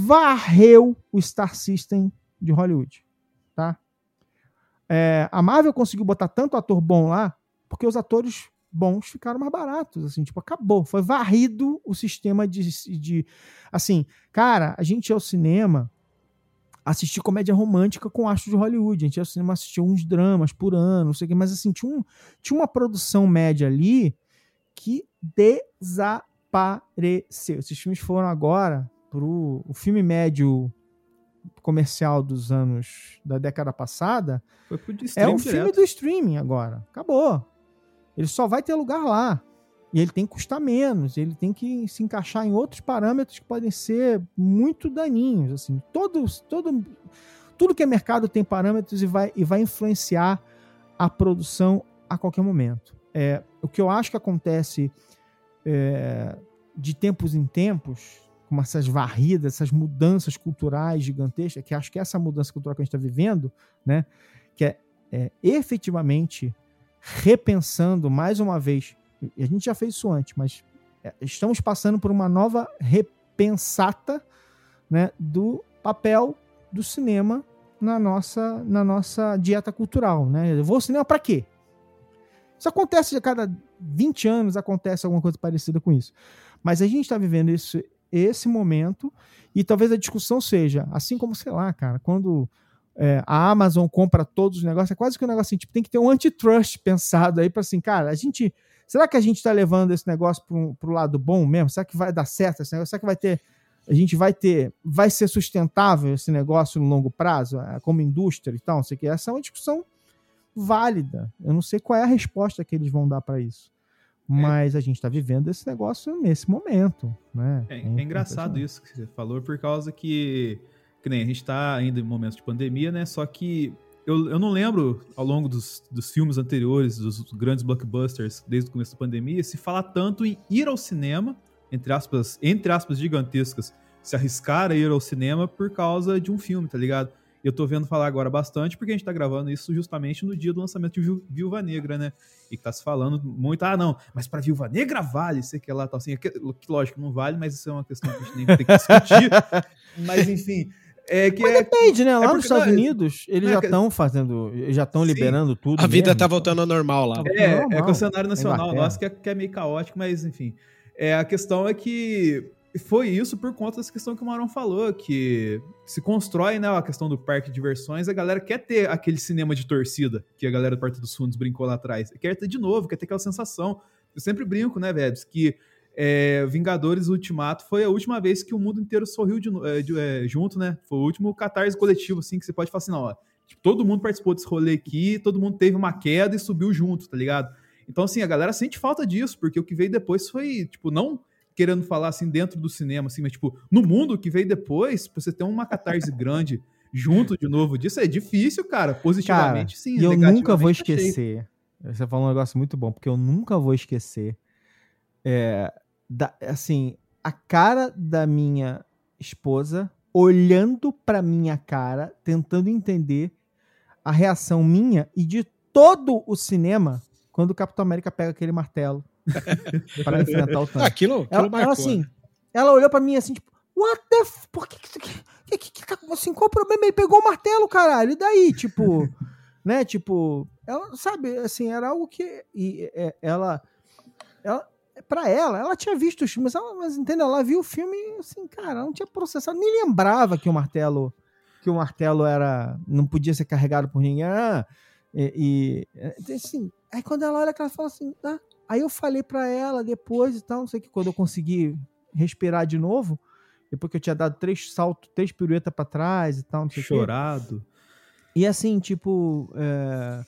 varreu o Star System de Hollywood, tá? É, a Marvel conseguiu botar tanto ator bom lá, porque os atores bons ficaram mais baratos, assim, tipo, acabou, foi varrido o sistema de, de assim, cara, a gente é o cinema assistir comédia romântica com astros de Hollywood. A gente ia ao cinema assistir uns dramas por ano, não sei o que, mas assim, tinha, um, tinha uma produção média ali que desapareceu. Esses filmes foram agora pro o filme médio comercial dos anos da década passada. É o filme do streaming agora. Acabou. Ele só vai ter lugar lá. E ele tem que custar menos, ele tem que se encaixar em outros parâmetros que podem ser muito daninhos. Assim, todos, todo, tudo que é mercado tem parâmetros e vai, e vai influenciar a produção a qualquer momento. É, o que eu acho que acontece é, de tempos em tempos, com essas varridas, essas mudanças culturais gigantescas, que acho que essa mudança cultural que a gente está vivendo, né, que é, é efetivamente repensando mais uma vez a gente já fez isso antes, mas é, estamos passando por uma nova re, pensata né, do papel do cinema na nossa, na nossa dieta cultural. Né? Eu vou ao cinema para quê? Isso acontece a cada 20 anos, acontece alguma coisa parecida com isso. Mas a gente está vivendo isso, esse momento, e talvez a discussão seja, assim como, sei lá, cara, quando é, a Amazon compra todos os negócios, é quase que um negócio assim, tipo, tem que ter um antitrust pensado aí para assim, cara, a gente. Será que a gente está levando esse negócio para o lado bom mesmo? Será que vai dar certo esse negócio? Será que vai ter. A gente vai ter. Vai ser sustentável esse negócio no longo prazo, é, como indústria e tal? Não sei o que. Essa é uma discussão válida. Eu não sei qual é a resposta que eles vão dar para isso. É. Mas é. a gente está vivendo esse negócio nesse momento. Né? É, é, é engraçado isso que você falou, por causa que que nem a gente tá ainda em momentos de pandemia, né? Só que eu, eu não lembro ao longo dos, dos filmes anteriores, dos grandes blockbusters, desde o começo da pandemia, se falar tanto em ir ao cinema, entre aspas, entre aspas gigantescas, se arriscar a ir ao cinema por causa de um filme, tá ligado? Eu tô vendo falar agora bastante porque a gente tá gravando isso justamente no dia do lançamento de Viúva Negra, né? E que tá se falando muito, ah, não, mas pra Viúva Negra vale, sei que lá, tal, assim, que, lógico, não vale, mas isso é uma questão que a gente nem tem que discutir. mas, enfim, é que Mas é, depende, né? Lá é nos Estados não, Unidos, eles já estão fazendo, já estão liberando tudo. A vida mesmo, tá voltando ao normal lá. É, normal. é que o cenário nacional nosso que é, que é meio caótico, mas enfim. É, a questão é que foi isso por conta dessa questão que o Marão falou, que se constrói, né, a questão do parque de diversões, a galera quer ter aquele cinema de torcida, que a galera do Porta dos Fundos brincou lá atrás. Quer ter de novo, quer ter aquela sensação. Eu sempre brinco, né, velho, que é, Vingadores Ultimato foi a última vez que o mundo inteiro sorriu de, é, de, é, junto, né? Foi o último catarse coletivo, assim, que você pode falar assim, não, ó, tipo, todo mundo participou desse rolê aqui, todo mundo teve uma queda e subiu junto, tá ligado? Então, assim, a galera sente falta disso, porque o que veio depois foi, tipo, não querendo falar assim dentro do cinema, assim, mas, tipo, no mundo que veio depois, pra você ter uma catarse grande junto de novo disso, é difícil, cara, positivamente, cara, sim. E eu nunca vou esquecer. Você falou um negócio muito bom, porque eu nunca vou esquecer é, da, assim, a cara da minha esposa olhando para minha cara, tentando entender a reação minha e de todo o cinema quando o Capitão América pega aquele martelo para enfrentar o Thanos. Aquilo, aquilo ela, ela, assim, ela olhou para mim assim, tipo, what the f... Por que que, que, que, que tá, assim, qual o problema? Ele pegou o martelo, caralho, e daí? Tipo, né, tipo, ela, sabe, assim, era algo que e, é, ela, ela para ela, ela tinha visto os filmes, ela, mas entendeu? Ela viu o filme assim, cara, não tinha processado, nem lembrava que o martelo que o martelo era não podia ser carregado por ninguém. Ah, e, e assim, aí quando ela olha, ela fala assim, ah, aí eu falei para ela depois e tal, não sei que quando eu consegui respirar de novo, depois que eu tinha dado três saltos, três piruetas para trás e tal, não sei Chorado. E assim, tipo, é,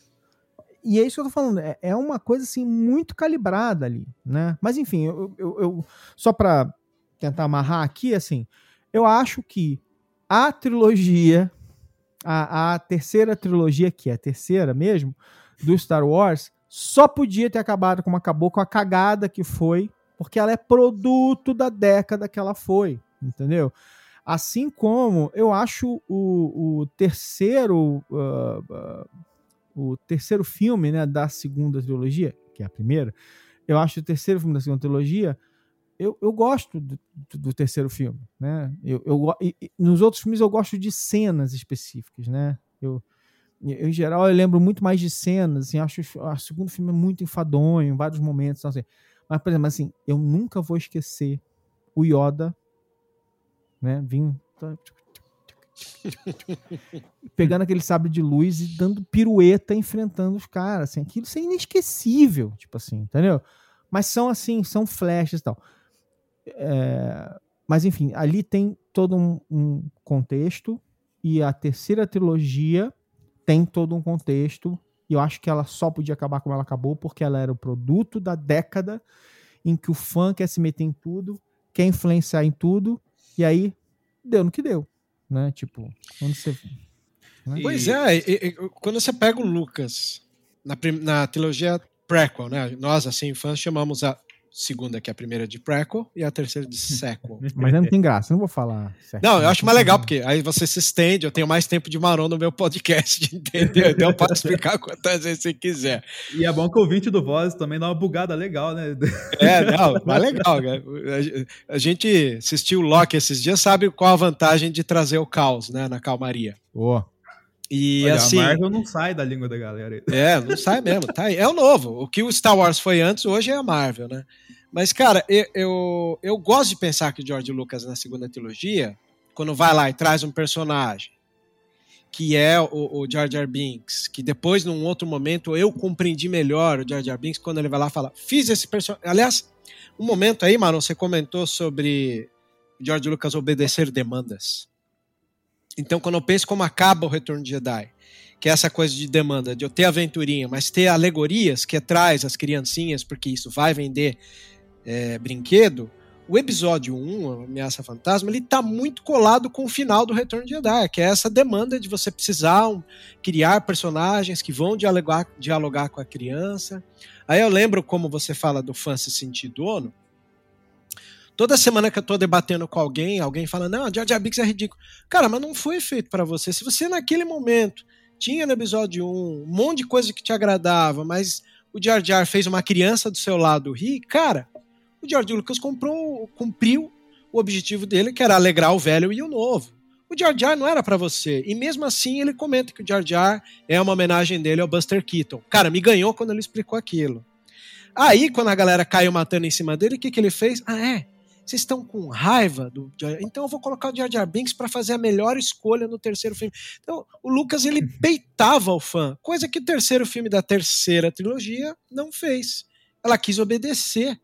e é isso que eu tô falando, é, é uma coisa assim muito calibrada ali, né? Mas enfim, eu, eu, eu só para tentar amarrar aqui, assim, eu acho que a trilogia, a, a terceira trilogia, que é a terceira mesmo, do Star Wars, só podia ter acabado como acabou, com a cagada que foi, porque ela é produto da década que ela foi, entendeu? Assim como eu acho o, o terceiro. Uh, uh, o terceiro filme né, da segunda trilogia, que é a primeira, eu acho o terceiro filme da segunda trilogia, eu, eu gosto do, do terceiro filme, né? Eu, eu, e, nos outros filmes eu gosto de cenas específicas, né? Eu, eu, em geral, eu lembro muito mais de cenas, assim, acho o segundo filme é muito enfadonho em vários momentos, então, assim. mas, por exemplo, assim, eu nunca vou esquecer o Yoda, né, vindo, pegando aquele sabre de luz e dando pirueta enfrentando os caras, assim, aquilo é inesquecível, tipo assim, entendeu? Mas são assim, são flashes e tal. É, mas enfim, ali tem todo um, um, contexto e a terceira trilogia tem todo um contexto e eu acho que ela só podia acabar como ela acabou porque ela era o produto da década em que o fã quer se meter em tudo, quer influenciar em tudo e aí deu no que deu né? Tipo, quando você. Né? Pois é, e, e, quando você pega o Lucas na, na trilogia prequel, né? Nós, assim, fãs, chamamos a, segunda, que é a primeira de prequel, e a terceira de sequel. Mas não tem graça, não vou falar. Certo. Não, eu acho mais legal, porque aí você se estende, eu tenho mais tempo de marrom no meu podcast, entendeu? Então eu posso explicar quantas vezes você quiser. E é bom que o ouvinte do Voz também dá uma bugada legal, né? É, não, mas legal. Né? A gente assistiu o Loki esses dias, sabe qual a vantagem de trazer o caos, né, na calmaria. Oh. E Olha, assim. A Marvel não sai da língua da galera. É, não sai mesmo. Tá aí. É o novo. O que o Star Wars foi antes, hoje é a Marvel, né? Mas, cara, eu, eu, eu gosto de pensar que o George Lucas, na segunda trilogia, quando vai lá e traz um personagem que é o, o Jar Jar Binks, que depois, num outro momento, eu compreendi melhor o Jar Jar Binks quando ele vai lá e fala: fiz esse personagem. Aliás, um momento aí, Maron, você comentou sobre George Lucas obedecer demandas. Então, quando eu penso como acaba o Retorno de Jedi, que é essa coisa de demanda, de eu ter aventurinha, mas ter alegorias que traz as criancinhas, porque isso vai vender é, brinquedo, o episódio 1, Ameaça Fantasma, ele tá muito colado com o final do Retorno de Jedi, que é essa demanda de você precisar um, criar personagens que vão dialogar, dialogar com a criança. Aí eu lembro como você fala do fã se sentir dono, Toda semana que eu tô debatendo com alguém, alguém fala: "Não, Jar Jar Binks é ridículo". Cara, mas não foi feito para você. Se você naquele momento tinha no episódio 1 um monte de coisa que te agradava, mas o Jar Jar fez uma criança do seu lado rir, cara, o George Lucas comprou, cumpriu o objetivo dele, que era alegrar o velho e o novo. O Jar Jar não era para você. E mesmo assim ele comenta que o Jar Jar é uma homenagem dele ao Buster Keaton. Cara, me ganhou quando ele explicou aquilo. Aí, quando a galera caiu matando em cima dele, o que, que ele fez? Ah, é? Vocês estão com raiva do Então eu vou colocar o Jar Jar Binks para fazer a melhor escolha no terceiro filme. Então, o Lucas ele peitava o fã, coisa que o terceiro filme da terceira trilogia não fez. Ela quis obedecer,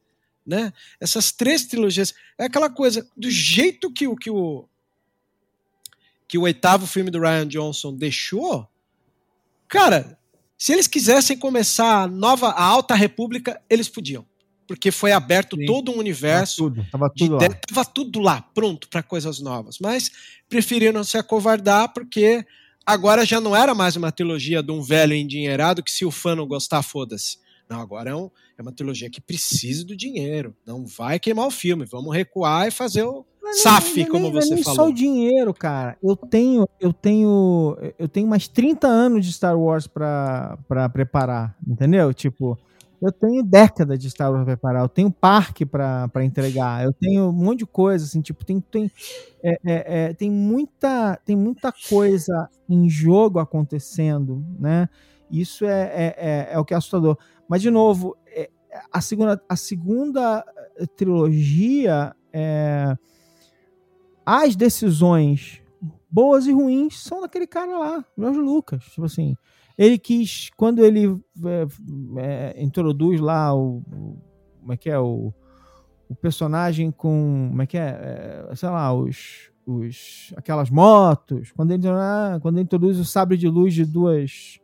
né? Essas três trilogias é aquela coisa do jeito que o que o que o oitavo filme do Ryan Johnson deixou. Cara, se eles quisessem começar a nova a Alta República, eles podiam porque foi aberto Sim. todo um universo. Tava tudo, tava tudo de, lá. Tava tudo lá, pronto para coisas novas. Mas preferiram se acovardar porque agora já não era mais uma trilogia de um velho endinheirado que se o fã não gostar, foda-se. Não, agora é, um, é, uma trilogia que precisa do dinheiro. Não vai queimar o filme. Vamos recuar e fazer o mas SAF, não, como nem, você nem falou. só o dinheiro, cara. Eu tenho, eu tenho, eu tenho mais 30 anos de Star Wars para preparar, entendeu? Tipo, eu tenho década de Star Wars pra preparar, eu tenho parque para entregar, eu tenho um monte de coisa, assim, tipo, tem, tem, é, é, é, tem, muita, tem muita coisa em jogo acontecendo, né? Isso é, é, é, é o que é assustador. Mas, de novo, é, a, segunda, a segunda trilogia, as decisões boas e ruins são daquele cara lá, Jorge Lucas. Tipo assim, ele quis, quando ele é, é, introduz lá o, Como é que é? O, o personagem com. Como é que é? é sei lá, os, os. aquelas motos. Quando ele, ah, quando ele introduz o sabre de luz de duas.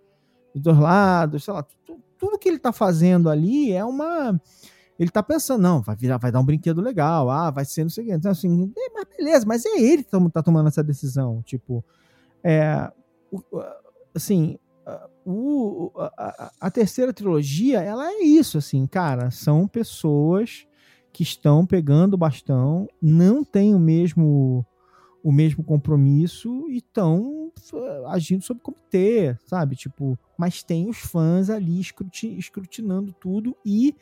de dois lados, sei lá. Tudo, tudo que ele está fazendo ali é uma ele tá pensando, não, vai virar, vai dar um brinquedo legal, ah, vai ser não sei o quê. Então, assim, é, mas beleza, mas é ele que tá, tá tomando essa decisão. Tipo, é, assim, o, a, a, terceira trilogia, ela é isso, assim, cara. São pessoas que estão pegando o bastão, não têm o mesmo o mesmo compromisso e estão agindo sob comitê, sabe? Tipo, mas tem os fãs ali escrutinando tudo e,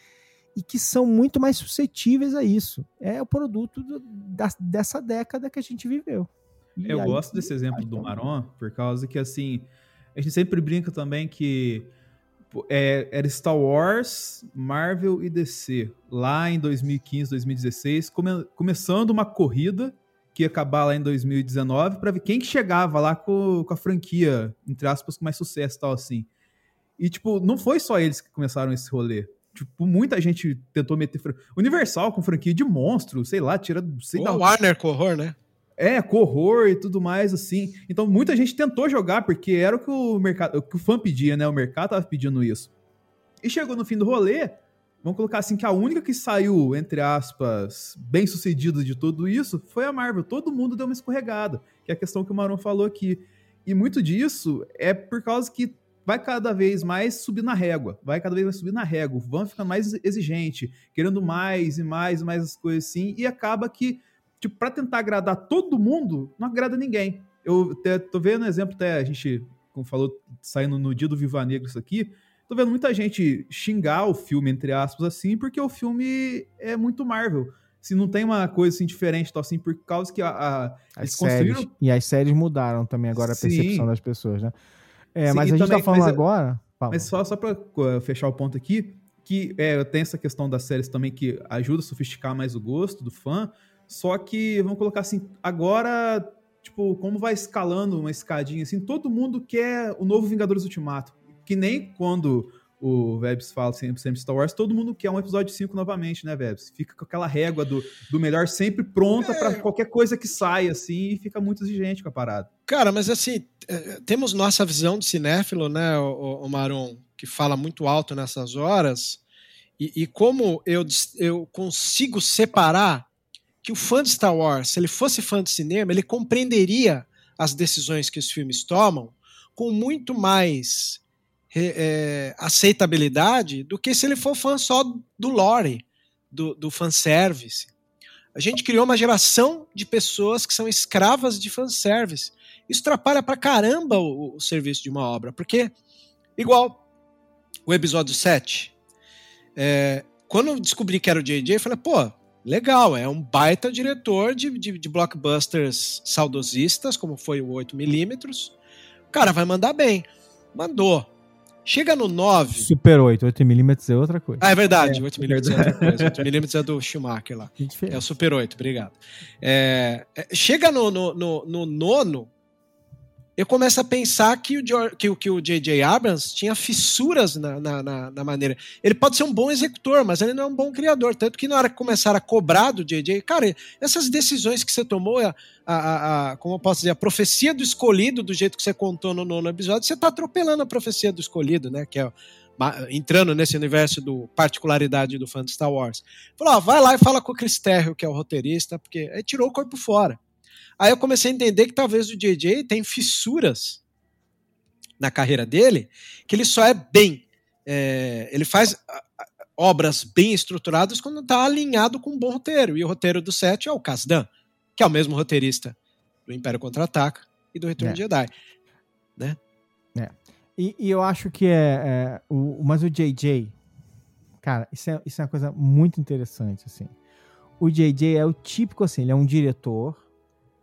e que são muito mais suscetíveis a isso. É o produto do, da, dessa década que a gente viveu. E Eu aí, gosto desse exemplo do Maron, por causa que, assim, a gente sempre brinca também que é, era Star Wars, Marvel e DC, lá em 2015, 2016, come, começando uma corrida que ia acabar lá em 2019 para ver quem que chegava lá com, com, a franquia, entre aspas, com mais sucesso e tal assim. E, tipo, não foi só eles que começaram esse rolê. Tipo, muita gente tentou meter. Universal com franquia de monstro, sei lá, tira. Sei o Warner com horror, né? É, horror e tudo mais, assim. Então, muita gente tentou jogar, porque era o que o mercado, o que o fã pedia, né? O mercado tava pedindo isso. E chegou no fim do rolê, vamos colocar assim, que a única que saiu, entre aspas, bem sucedida de tudo isso foi a Marvel. Todo mundo deu uma escorregada, que é a questão que o Maron falou aqui. E muito disso é por causa que vai cada vez mais subir na régua, vai cada vez mais subir na régua, o fã fica mais exigente, querendo mais e mais e mais as coisas assim, e acaba que, tipo, pra tentar agradar todo mundo, não agrada ninguém. Eu até, tô vendo exemplo, até a gente, como falou, saindo no dia do Viva Negra isso aqui, tô vendo muita gente xingar o filme, entre aspas, assim, porque o filme é muito Marvel se não tem uma coisa assim diferente, tal, assim, por causa que a, a eles séries, construíram. E as séries mudaram também agora a percepção das pessoas, né? É, Sim, mas a gente também, tá falando agora. Mas só, só pra uh, fechar o ponto aqui, que é, tem essa questão das séries também que ajuda a sofisticar mais o gosto do fã. Só que, vamos colocar assim, agora, tipo, como vai escalando uma escadinha assim, todo mundo quer o novo Vingadores Ultimato. Que nem quando o Vebs fala sempre, sempre Star Wars, todo mundo quer um episódio 5 novamente, né, Vebs? Fica com aquela régua do, do melhor sempre pronta é. para qualquer coisa que saia, assim, e fica muito exigente com a parada. Cara, mas assim, é, temos nossa visão de cinéfilo, né, o, o Maron, que fala muito alto nessas horas, e, e como eu, eu consigo separar que o fã de Star Wars, se ele fosse fã de cinema, ele compreenderia as decisões que os filmes tomam com muito mais é, aceitabilidade do que se ele for fã só do lore, do, do fanservice. A gente criou uma geração de pessoas que são escravas de fanservice. Isso atrapalha pra caramba o, o serviço de uma obra, porque, igual o episódio 7, é, quando eu descobri que era o JJ, eu falei, pô, legal, é um baita diretor de, de, de blockbusters saudosistas, como foi o 8mm. O cara vai mandar bem. Mandou. Chega no 9. Super 8, 8mm é outra coisa. Ah, é verdade, é, 8mm é outra coisa. 8mm é do Schumacher lá. É o Super 8, obrigado. É, é, chega no, no, no, no, nono, eu começo a pensar que o, que, que o J.J. Abrams tinha fissuras na, na, na, na, maneira. Ele pode ser um bom executor, mas ele não é um bom criador. Tanto que na hora que começaram a cobrar do J.J., cara, essas decisões que você tomou, a, a, a, como eu posso dizer, a profecia do escolhido, do jeito que você contou no nono episódio, você está atropelando a profecia do escolhido, né? Que é entrando nesse universo do particularidade do fã de Star Wars. Falou, ó, vai lá e fala com o Chris Terrio, que é o roteirista, porque aí tirou o corpo fora. Aí eu comecei a entender que talvez o JJ tem fissuras na carreira dele, que ele só é bem. É, ele faz obras bem estruturadas quando está alinhado com um bom roteiro. E o roteiro do set é o Kasdan, que é o mesmo roteirista do Império Contra-Ataca e do Retorno é. de Jedi. Né? É. E, e, eu acho que é, é, o, mas o JJ, cara, isso é, isso é uma coisa muito interessante, assim. O JJ é o típico, assim, ele é um diretor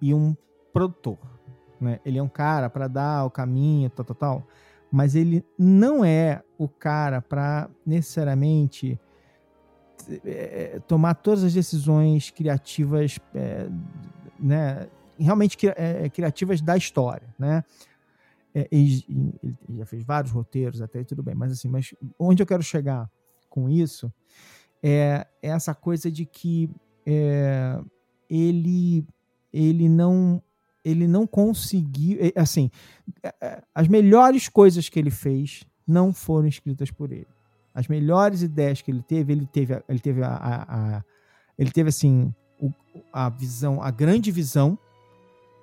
e um produtor. Né? Ele é um cara para dar o caminho, tal, tal, tal, mas ele não é o cara para necessariamente é, tomar todas as decisões criativas, é, né? realmente é, criativas da história, né? É, ele, ele, já fez vários roteiros até tudo bem, mas assim, mas onde eu quero chegar com isso é, é essa coisa de que é, ele ele não ele não conseguiu, assim, é, é, as melhores coisas que ele fez não foram escritas por ele. As melhores ideias que ele teve, ele teve, ele teve a, a, a ele teve assim a visão, a grande visão,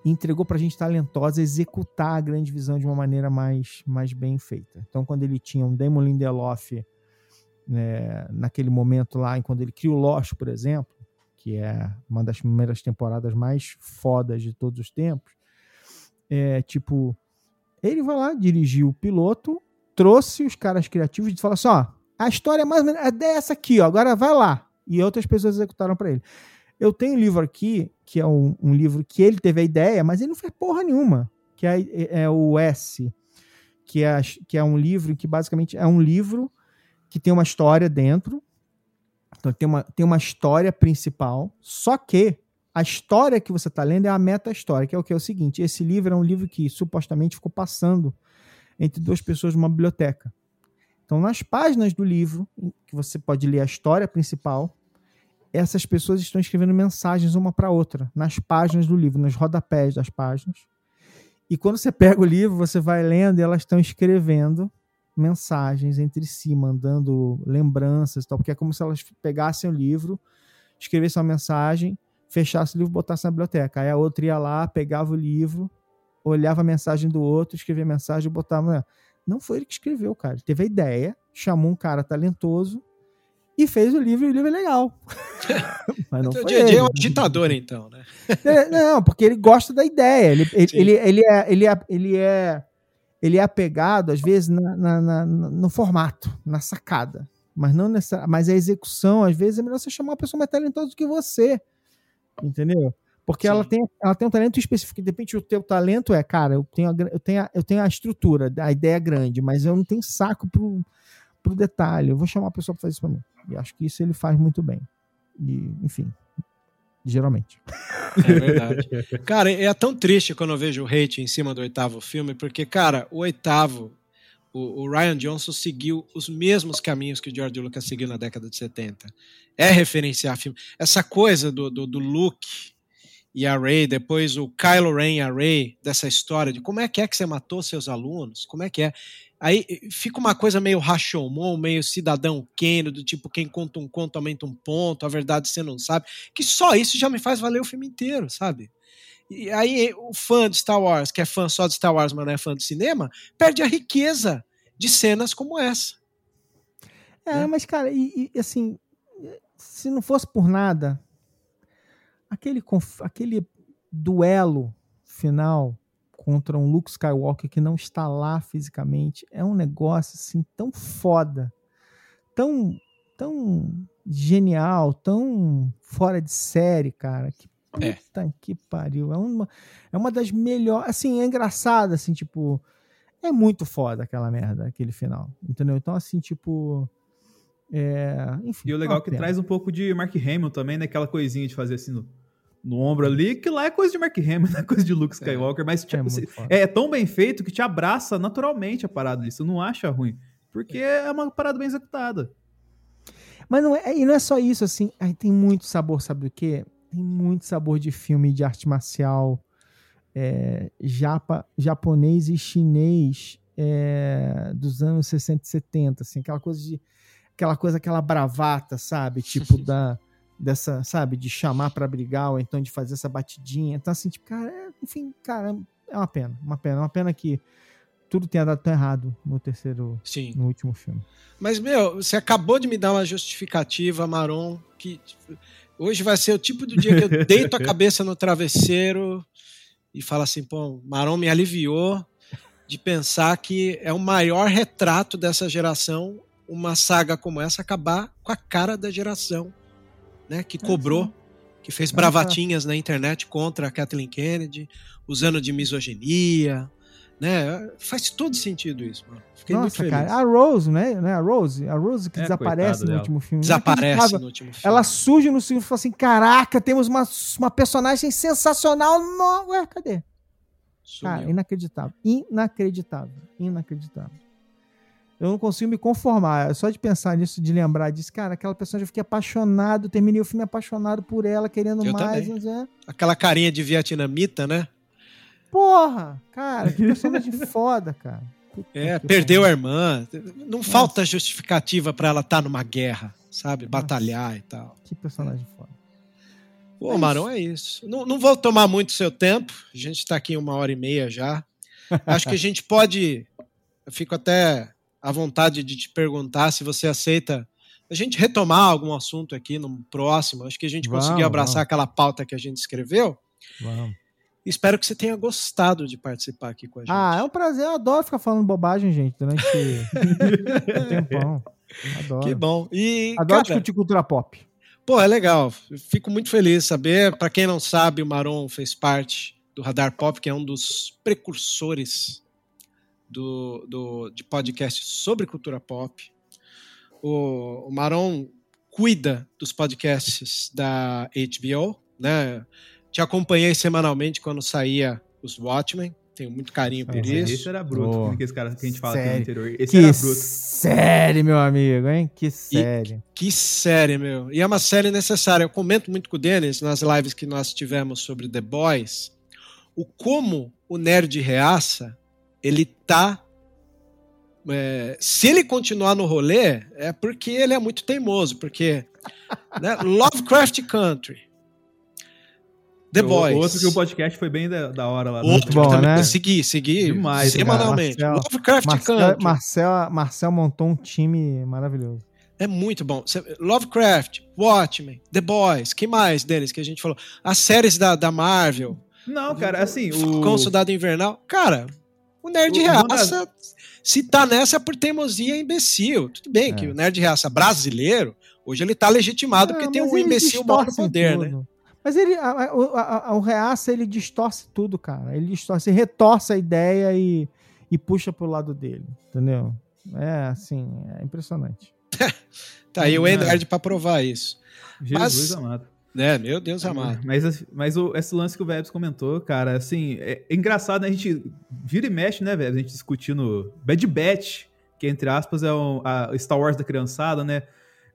e entregou para gente talentosa executar a grande visão de uma maneira mais, mais bem feita. Então, quando ele tinha um Damon Lindelof né, naquele momento lá, quando ele criou Lost, por exemplo, que é uma das primeiras temporadas mais fodas de todos os tempos, é tipo, ele vai lá, dirigiu o piloto, trouxe os caras criativos e falou assim: ó, a história é mais ou menos é dessa aqui, ó, agora vai lá. E outras pessoas executaram para ele. Eu tenho um livro aqui, que é um, um, livro que ele teve a ideia, mas ele não fez porra nenhuma, que é, é, é o S, que é, que é um livro que basicamente é um livro que tem uma história dentro, então tem uma, tem uma história principal, só que a história que você está lendo é a meta-história, que é o que é o seguinte: esse livro é um livro que supostamente ficou passando entre duas pessoas numa biblioteca. Então, nas páginas do livro, que você pode ler a história principal, essas pessoas estão escrevendo mensagens uma para outra, nas páginas do livro, nos rodapés das páginas. E quando você pega o livro, você vai lendo e elas estão escrevendo mensagens entre si, mandando lembranças e tal, porque é como se elas pegassem o livro, escrevessem uma mensagem, fechassem o livro, botassem na biblioteca. Aí a outra ia lá, pegava o livro, olhava a mensagem do outro, escrevia a mensagem e botava. Não foi ele que escreveu, cara. Ele teve a ideia, chamou um cara talentoso e fez o livro e o livro é legal. Mas não então, foi ele. é um ditador, então, né? É, não, porque ele gosta da ideia. Ele, ele, ele, ele, é, ele, é, ele, é, ele é apegado, às vezes, na, na, na, no formato, na sacada. Mas não nessa, mas a execução, às vezes, é melhor você chamar uma pessoa mais talentosa do que você. Entendeu? Porque ela tem, ela tem um talento específico. De repente, o teu talento é, cara, eu tenho a, eu tenho a, eu tenho a estrutura, a ideia é grande, mas eu não tenho saco pro, pro detalhe. Eu vou chamar a pessoa para fazer isso para mim. E acho que isso ele faz muito bem. E, enfim, geralmente. É verdade. cara, é tão triste quando eu vejo o hate em cima do oitavo filme, porque, cara, o oitavo, o, o Ryan Johnson seguiu os mesmos caminhos que o George Lucas seguiu na década de 70. É referenciar filme. Essa coisa do, do, do Luke e a Ray, depois o Kylo Ren e a Ray, dessa história de como é que é que você matou seus alunos, como é que é. Aí fica uma coisa meio Rashomon, meio cidadão Kane, do tipo, quem conta um conto aumenta um ponto, a verdade você não sabe, que só isso já me faz valer o filme inteiro, sabe? E aí o fã de Star Wars, que é fã só de Star Wars, mas não é fã de cinema, perde a riqueza de cenas como essa. É, né? mas cara, e, e assim, se não fosse por nada, aquele, aquele duelo final contra um Luke Skywalker que não está lá fisicamente é um negócio assim tão foda, tão tão genial, tão fora de série, cara. Que é. puta é. que pariu. É uma, é uma das melhores. Assim, é engraçado, assim, tipo. É muito foda aquela merda, aquele final. Entendeu? Então, assim, tipo. É, enfim, e o legal é que pena. traz um pouco de Mark Hamill também, né? Aquela coisinha de fazer assim no, no ombro ali, que lá é coisa de Mark Hamill, não é coisa de Luke é. Skywalker, é, mas tipo, é, é, tão bem feito que te abraça naturalmente a parada ali, você não acha ruim, porque é uma parada bem executada. Mas não é, e não é só isso, assim, aí tem muito sabor, sabe do quê? Tem muito sabor de filme de arte marcial é, japa, japonês e chinês é, dos anos 60 e 70, assim, aquela coisa de aquela coisa, aquela bravata, sabe? Tipo da dessa, sabe, de chamar para brigar ou então de fazer essa batidinha. Então, assim, tipo, cara, é, enfim, cara, é uma pena, uma pena, uma pena que tudo tenha dado tão errado no terceiro, Sim. no último filme. Mas, meu, você acabou de me dar uma justificativa, Maron, que hoje vai ser o tipo do dia que eu deito a cabeça no travesseiro e falo assim, pô, Maron me aliviou de pensar que é o maior retrato dessa geração uma saga como essa acabar com a cara da geração, né? Que cobrou, que fez bravatinhas na internet contra a Kathleen Kennedy, usando de misoginia, né? Faz todo sentido isso, mano. Fiquei Nossa, muito feliz. Cara, a Rose, né? A Rose, a Rose que é, desaparece no dela. último filme. Desaparece no último filme. Ela surge no segundo e fala assim: caraca, temos uma, uma personagem sensacional. No... Ué, cadê? Sumiu. Cara, inacreditável. Inacreditável. Inacreditável. Eu não consigo me conformar. Só de pensar nisso, de lembrar disso, cara, aquela pessoa eu fiquei apaixonado, terminei o filme apaixonado por ela, querendo eu mais. É... Aquela carinha de vietnamita, né? Porra, cara, que personagem foda, cara. É, perdeu a irmã. Não Nossa. falta justificativa para ela estar tá numa guerra, sabe? Nossa. Batalhar e tal. Que personagem foda. Pô, é Marão, é isso. Não, não vou tomar muito seu tempo. A gente está aqui uma hora e meia já. Acho que a gente pode. Eu fico até à vontade de te perguntar se você aceita a gente retomar algum assunto aqui no próximo. Acho que a gente conseguiu abraçar vamos. aquela pauta que a gente escreveu. Vamos. Espero que você tenha gostado de participar aqui com a gente. Ah, é um prazer. Eu adoro ficar falando bobagem, gente, durante um tempão. Adoro. Que bom. E, adoro cara, discutir cultura pop. Pô, é legal. Fico muito feliz de saber. Para quem não sabe, o Maron fez parte do Radar Pop, que é um dos precursores do, do, de podcast sobre cultura pop. O, o Maron cuida dos podcasts da HBO, né? Te acompanhei semanalmente quando saía os Watchmen. Tenho muito carinho por isso. Esse era bruto, oh, que esse cara que a gente fala série. aqui no interior. Esse que era bruto. série, meu amigo, hein? Que série. E, que série, meu. E é uma série necessária. Eu comento muito com o Denis nas lives que nós tivemos sobre The Boys, o como o nerd reaça ele tá. É, se ele continuar no rolê, é porque ele é muito teimoso, porque né, Lovecraft Country, The O- Boys. Outro que o podcast foi bem da, da hora lá. Outro bom, que também né? segui, segui Demais, semanalmente. cara. Marcel- Lovecraft Marcel, Country. Marcel, Marcel montou um time maravilhoso. É muito bom. Lovecraft, Watchmen, The Boys, que mais deles que a gente falou? As séries da, da Marvel, Não, cara, assim, o... Falcão Soldado Invernal. Cara, o Nerd O- Reaça, se tá nessa é por teimosia é imbecil. Tudo bem É. que o Nerd Reaça brasileiro, hoje ele tá legitimado porque tem um imbecil maior poder, né? tudo. Mas ele, a- a- o- a- o Reaça, ele distorce tudo, cara. Ele distorce, ele retorce a ideia e, e puxa pro lado dele, entendeu? É, assim, é impressionante. Tá aí o É. Nerd pra provar isso. Jesus mas- amado. Né? Meu Deus amado. Mas, mas o, esse lance que o Vebs comentou, cara, assim, é, é engraçado, né? A gente vira e mexe, né, Vebs? A gente discutindo Bad Batch, que entre aspas é um, a Star Wars da criançada, né?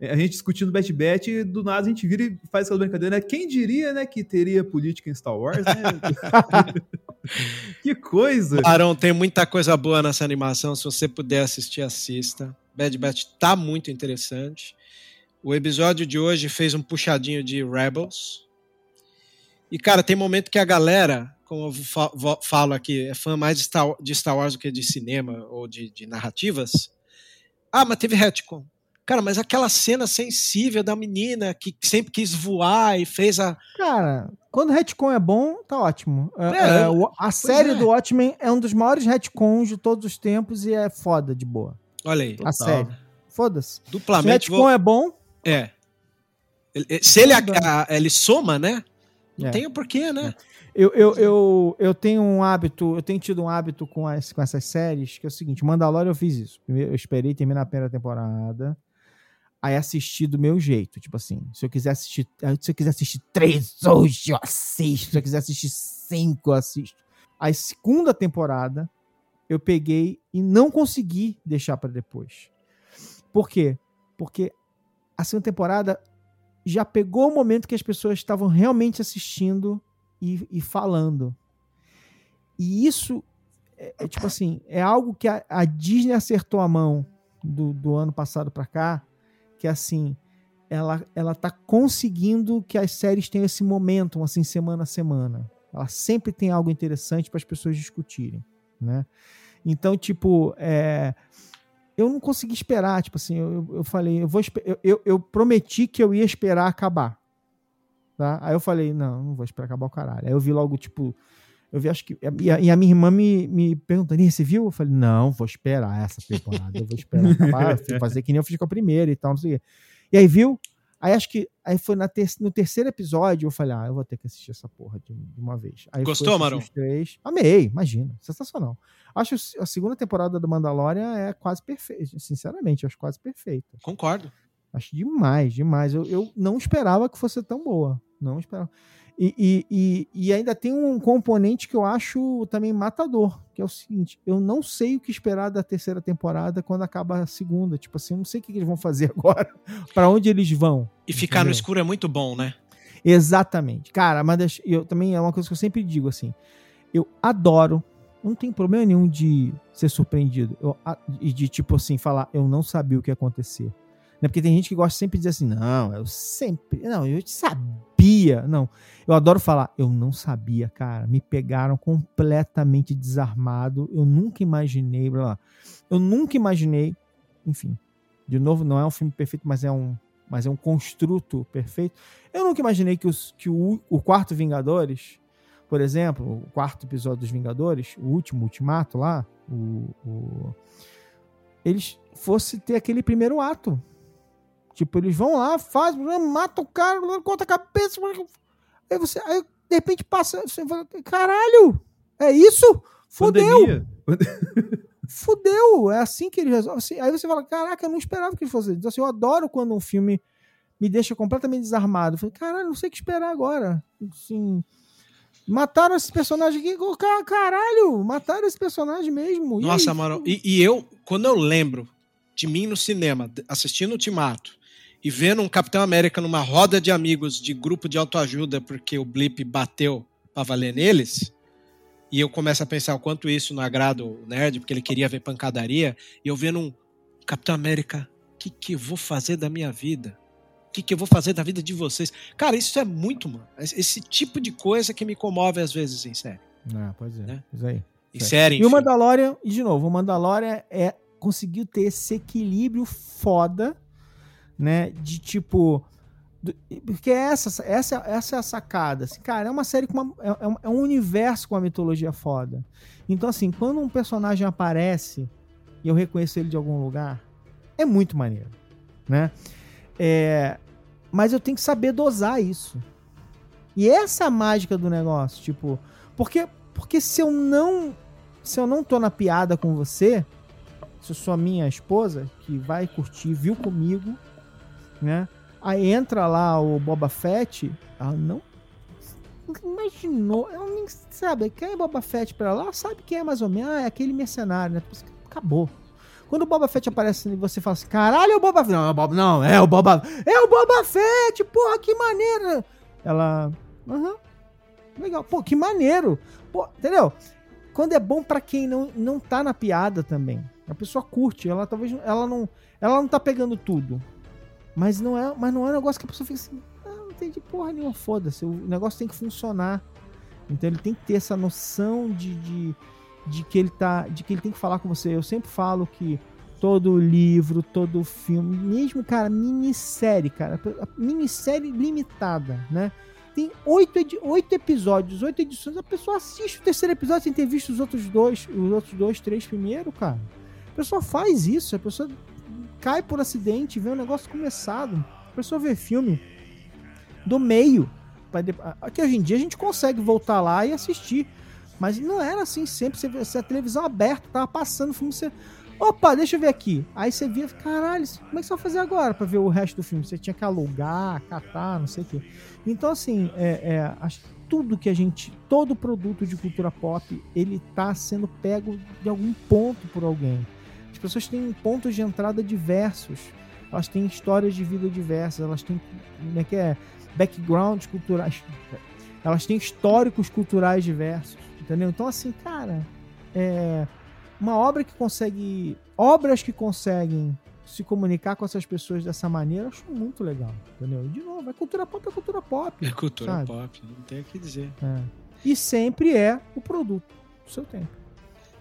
É, A gente discutindo Bad Batch e do nada a gente vira e faz aquela brincadeira, né? Quem diria, né, que teria política em Star Wars, né? que coisa! Barão, tem muita coisa boa nessa animação. Se você puder assistir, assista. Bad Batch tá muito interessante. O episódio de hoje fez um puxadinho de Rebels. E, cara, tem momento que a galera, como eu falo aqui, é fã mais de Star, Wars do que de cinema ou de, de narrativas. Ah, mas teve retcon. Cara, mas aquela cena sensível da menina que sempre quis voar e fez a. Cara, quando retcon é bom, tá ótimo. É, É, é, a série é. do Watchmen é um dos maiores retcons de todos os tempos e é foda de boa. Olha aí, Total. A série. Foda-se. Se o duplamente. retcon Vou, é bom, é. Se ele, bem. a- ele soma, né? Não É. tem o porquê, né? Eu, eu, eu, eu tenho um hábito, eu tenho tido um hábito com, as, com essas séries, que é o seguinte, Mandalorian eu fiz isso. Primeiro, eu esperei terminar a primeira temporada, aí assisti do meu jeito. Tipo assim, se eu quiser assistir. Se eu quiser assistir três hoje, eu assisto. Se eu quiser assistir cinco, eu assisto. A segunda temporada, eu peguei e não consegui deixar pra depois. Por quê? Porque a segunda temporada já pegou o momento que as pessoas estavam realmente assistindo e, e falando. E isso é, é tipo assim, é algo que a, a Disney acertou a mão do, do ano passado pra cá, que assim, ela, ela tá conseguindo que as séries tenham esse momento, assim, semana a semana. Ela sempre tem algo interessante para as pessoas discutirem, né? Então, tipo, é, eu não consegui esperar, tipo assim, eu, eu- falei, eu vou eu, eu, prometi que eu ia esperar acabar. Tá? Aí eu falei, não, não vou esperar acabar o caralho. Aí eu vi logo, tipo, eu vi, acho que. E a, e a minha irmã me, me perguntando, "Ih, você viu? Eu falei, não, vou esperar essa temporada, eu vou esperar acabar, fazer que nem eu fiz com a primeira e tal, não sei o quê. E aí viu? Aí acho que. Aí foi ter, no terceiro episódio, eu falei, ah, eu vou ter que assistir essa porra de, de uma vez. Aí Gostou, os Três. Amei, imagina. Sensacional. Acho a segunda temporada do Mandalorian é quase perfeita. Sinceramente, acho quase perfeita. Concordo. Acho demais, demais. Eu, eu não esperava que fosse tão boa. Não esperava. E, e, e, ainda tem um componente que eu acho também matador, que é o seguinte: eu não sei o que esperar da terceira temporada quando acaba a segunda. Tipo assim, eu não sei o que eles vão fazer agora, pra onde eles vão. E ficar no escuro é muito bom, né? Exatamente. Cara, mas eu também é uma coisa que eu sempre digo assim. Eu adoro, não tem problema nenhum de ser surpreendido. Eu, e de tipo assim, falar, eu não sabia o que ia acontecer. Né? Porque tem gente que gosta sempre de dizer assim, não, eu sempre. Não, eu sabia. Não. Eu adoro falar, eu não sabia, cara. Me pegaram completamente desarmado. Eu nunca imaginei, blá, blá. Eu nunca imaginei, enfim. De novo, não é um filme perfeito, mas é um, mas é um construto perfeito. Eu nunca imaginei que, os, que o, o quarto Vingadores, por exemplo, o quarto episódio dos Vingadores, o último, Ultimato lá, o, o- eles fosse ter aquele primeiro ato. Tipo, eles vão lá, fazem, matam o cara, corta a cabeça. Aí você, aí de repente passa, você fala, caralho, é isso? Fudeu! Pandemia. fudeu, é assim que ele resolve. Assim, aí você fala, caraca, eu não esperava que ele fosse. Então, assim, eu adoro quando um filme me deixa completamente desarmado. Eu falei, caralho, não sei o que esperar agora. Assim, mataram esse personagem aqui. Caralho, mataram esse personagem mesmo. Nossa, mano. E, e eu, quando eu lembro de mim no cinema, assistindo o Ultimato, e vendo um Capitão América numa roda de amigos de grupo de autoajuda porque o Blip bateu pra valer neles, e eu começo a pensar o quanto isso não agrada o nerd, porque ele queria ver pancadaria, e eu vendo um Capitão América, o que, que eu vou fazer da minha vida? que, que eu vou fazer da vida de vocês? Cara, isso é muito, mano. Esse tipo de coisa que me comove às vezes em série. É, pois é. Né? Isso aí. Em série, E o enfim. Mandalorian, e de novo, o Mandalorian é conseguiu ter esse equilíbrio foda, né? De tipo. do- porque essa, essa, essa é a sacada. Assim, cara, é uma série com uma. É, é um- é universo com uma mitologia foda. Então, assim, quando um personagem aparece e eu reconheço ele de algum lugar, é muito maneiro, né? É, mas eu tenho que saber dosar isso. E essa é a mágica do negócio, tipo, porque porque se eu não se eu não tô na piada com você, se eu sou a minha esposa que vai curtir, viu comigo, né? Aí entra lá o Boba Fett, ela não imaginou, ela nem sabe quem é Boba Fett pra lá, sabe quem é mais ou menos, ah, é aquele mercenário, né? Tipo assim, Acabou. Quando o Boba Fett aparece e você fala assim, caralho, é o Boba Fett. Não, é o Boba, não, é o Boba. É o Boba Fett, porra, que maneiro. Ela. Aham. Legal. Pô, que maneiro. Pô, entendeu? Quando é bom pra quem não, não tá na piada também. A pessoa curte, ela talvez ela não, ela não tá pegando tudo. Mas não é, mas não é um negócio que a pessoa fica assim, ah, não entendi porra nenhuma, foda-se. O negócio tem que funcionar. Então ele tem que ter essa noção de, de, de que ele tá, de que ele tem que falar com você. Eu sempre falo que todo livro, todo filme, mesmo, cara, minissérie, cara, minissérie limitada, né? Tem oito, oito episódios, oito edições. A pessoa assiste o terceiro episódio sem ter visto os outros dois, os outros dois, três primeiro, cara. A pessoa faz isso, a pessoa cai por acidente, vê o negócio começado. A pessoa vê filme do meio. Aqui hoje em dia a gente consegue voltar lá e assistir. Mas não era assim sempre. Você, vê- a televisão aberta, tava passando o filme, você. Opa, deixa eu ver aqui. Aí você via, caralho, como é que você vai fazer agora pra ver o resto do filme? Você tinha que alugar, catar, não sei o quê. Então, assim, é, é, tudo que a gente. Todo produto de cultura pop, ele tá sendo pego de algum ponto por alguém. As pessoas têm pontos de entrada diversos. Elas têm histórias de vida diversas. Elas têm. Como é que é? Backgrounds culturais. Elas têm históricos culturais diversos. Entendeu? Então, assim, cara. É uma obra que consegue. Obras que conseguem se comunicar com essas pessoas dessa maneira, eu acho muito legal. Entendeu? De novo, é cultura pop, é cultura pop. É cultura sabe? pop, não tem o que dizer. É. E sempre é o produto do seu tempo.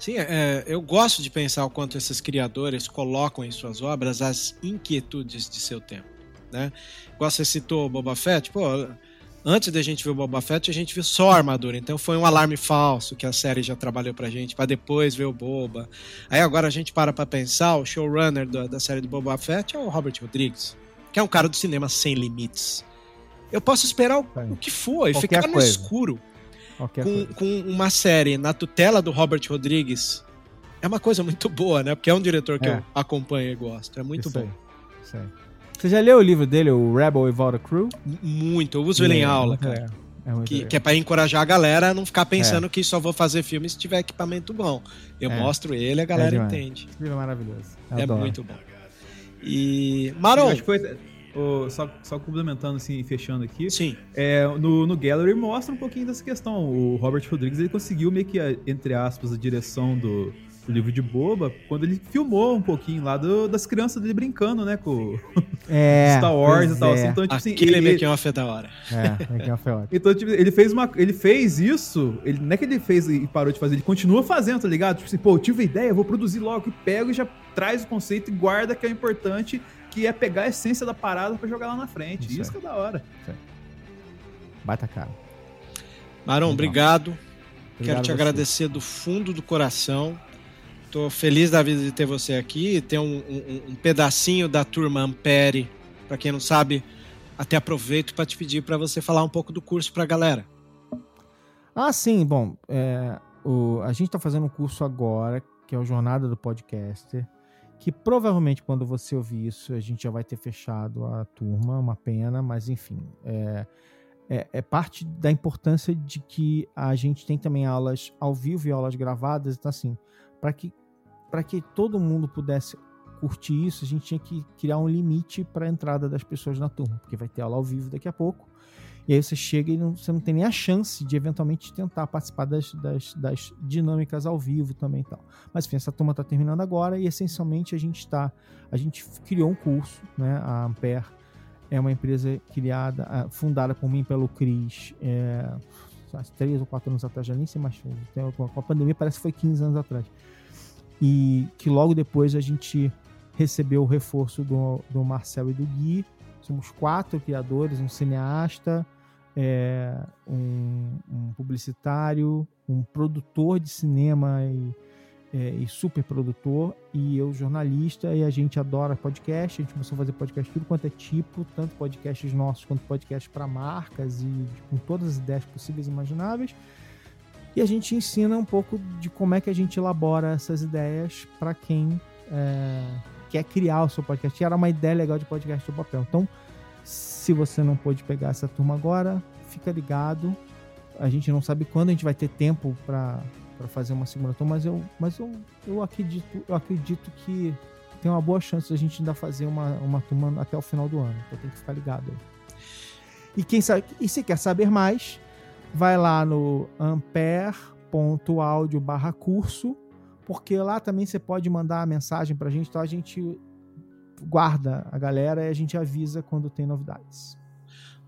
Sim, é, eu gosto de pensar o quanto esses criadores colocam em suas obras as inquietudes de seu tempo, né? Igual você citou o Boba Fett, pô, antes da gente ver o Boba Fett, a gente viu só a armadura, então foi um alarme falso que a série já trabalhou pra gente, pra depois ver o Boba. Aí agora a gente para pra pensar, o showrunner da, da série do Boba Fett é o Robert Rodrigues, que é um cara do cinema sem limites. Eu posso esperar o, o que for e Qualquer ficar no coisa. escuro com, com uma série na tutela do Robert Rodrigues é uma coisa muito boa, né? Porque é um diretor que É. eu acompanho e gosto. É muito Isso bom. aí, isso aí. Você já leu o livro dele, o Rebel Without a Crew? Muito. Eu uso ele em É, aula, cara. É muito Que, que é pra encorajar a galera a não ficar pensando que só vou fazer filme se tiver equipamento bom. Eu É. mostro ele a galera entende. Esse livro é maravilhoso. Eu É adoro. muito bom. E. Eu Maron, ô, só, só complementando assim, e fechando aqui, sim. é, no, no Gallery mostra um pouquinho dessa questão. O Robert Rodrigues ele conseguiu meio que, a- entre aspas, a direção do, do livro de Boba, quando ele filmou um pouquinho lá do- das crianças dele brincando, né, com É, Star Wars e tal. é. assim, então, tipo assim, Aquele ele- making-off é da hora. É, é que é ótimo. Então, tipo, ele fez uma. Ele fez isso. Ele, não é que ele fez e parou de fazer, ele continua fazendo, tá ligado? Tipo assim, pô, eu tive a ideia, eu vou produzir logo, e pego e já traz o conceito e guarda que é o importante, que é pegar a essência da parada pra jogar lá na frente. Isso Isso, que é da hora. Baita cara. Maron, Legal. obrigado. Obrigado Quero te agradecer do fundo do coração. Tô feliz da vida de ter você aqui, ter um, um- um pedacinho da turma Ampere. Para quem não sabe, até aproveito para te pedir para você falar um pouco do curso para a galera. Ah, sim, bom, é, o, a gente está fazendo um curso agora, que é o Jornada do Podcaster, que provavelmente quando você ouvir isso, a gente já vai ter fechado a turma, uma pena, mas enfim, é, é, é parte da importância de que a gente tem também aulas ao vivo e aulas gravadas, então assim, para que, para que todo mundo pudesse curtir isso, a gente tinha que criar um limite para a entrada das pessoas na turma, porque vai ter aula ao vivo daqui a pouco. E aí você chega e não- você não tem nem a chance de eventualmente tentar participar das, das, das dinâmicas ao vivo também e tal. Mas enfim, essa turma está terminando agora e essencialmente a gente está. A gente criou um curso, né? A Ampere é uma empresa criada, ah, fundada por mim pelo Cris, é, três ou quatro anos atrás, já nem sei mais, com a pandemia parece que foi 15 anos atrás. E que logo depois a gente recebeu o reforço do, do Marcel e do Gui. Somos quatro criadores, um cineasta, é, um, um, publicitário, um produtor de cinema e, é, e super produtor, e eu jornalista, e a gente adora podcast, a gente começou a fazer podcast tudo quanto é tipo, tanto podcasts nossos quanto podcasts para marcas e com todas as ideias possíveis e imagináveis. E a gente ensina um pouco de como é que a gente elabora essas ideias para quem é, quer criar o seu podcast. E era uma ideia legal de podcast do papel. Então, se você não pôde pegar essa turma agora, fica ligado. A gente não sabe quando a gente vai ter tempo para fazer uma segunda turma, mas eu, mas eu, eu acredito, eu acredito que tem uma boa chance de a gente ainda fazer uma, uma turma até o final do ano. Então tem que ficar ligado aí. E quem sabe, e se quer saber mais, vai lá no ampere.audio barra curso, porque lá também você pode mandar mensagem para a gente, então a gente guarda a galera e a gente avisa quando tem novidades.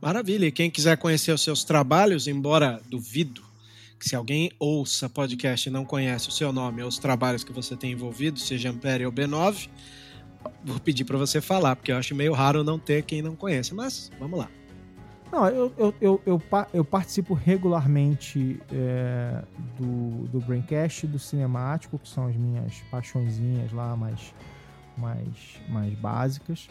Maravilha. E quem quiser conhecer os seus trabalhos, embora duvido que se alguém ouça podcast e não conhece o seu nome ou os trabalhos que você tem envolvido, seja Ampere ou B9, vou pedir para você falar, porque eu acho meio raro não ter quem não conhece. Mas vamos lá. Não, eu, eu, eu, eu, eu participo regularmente é, do, do Braincast do Cinemático, que são as minhas paixõezinhas lá mais, mais, mais básicas.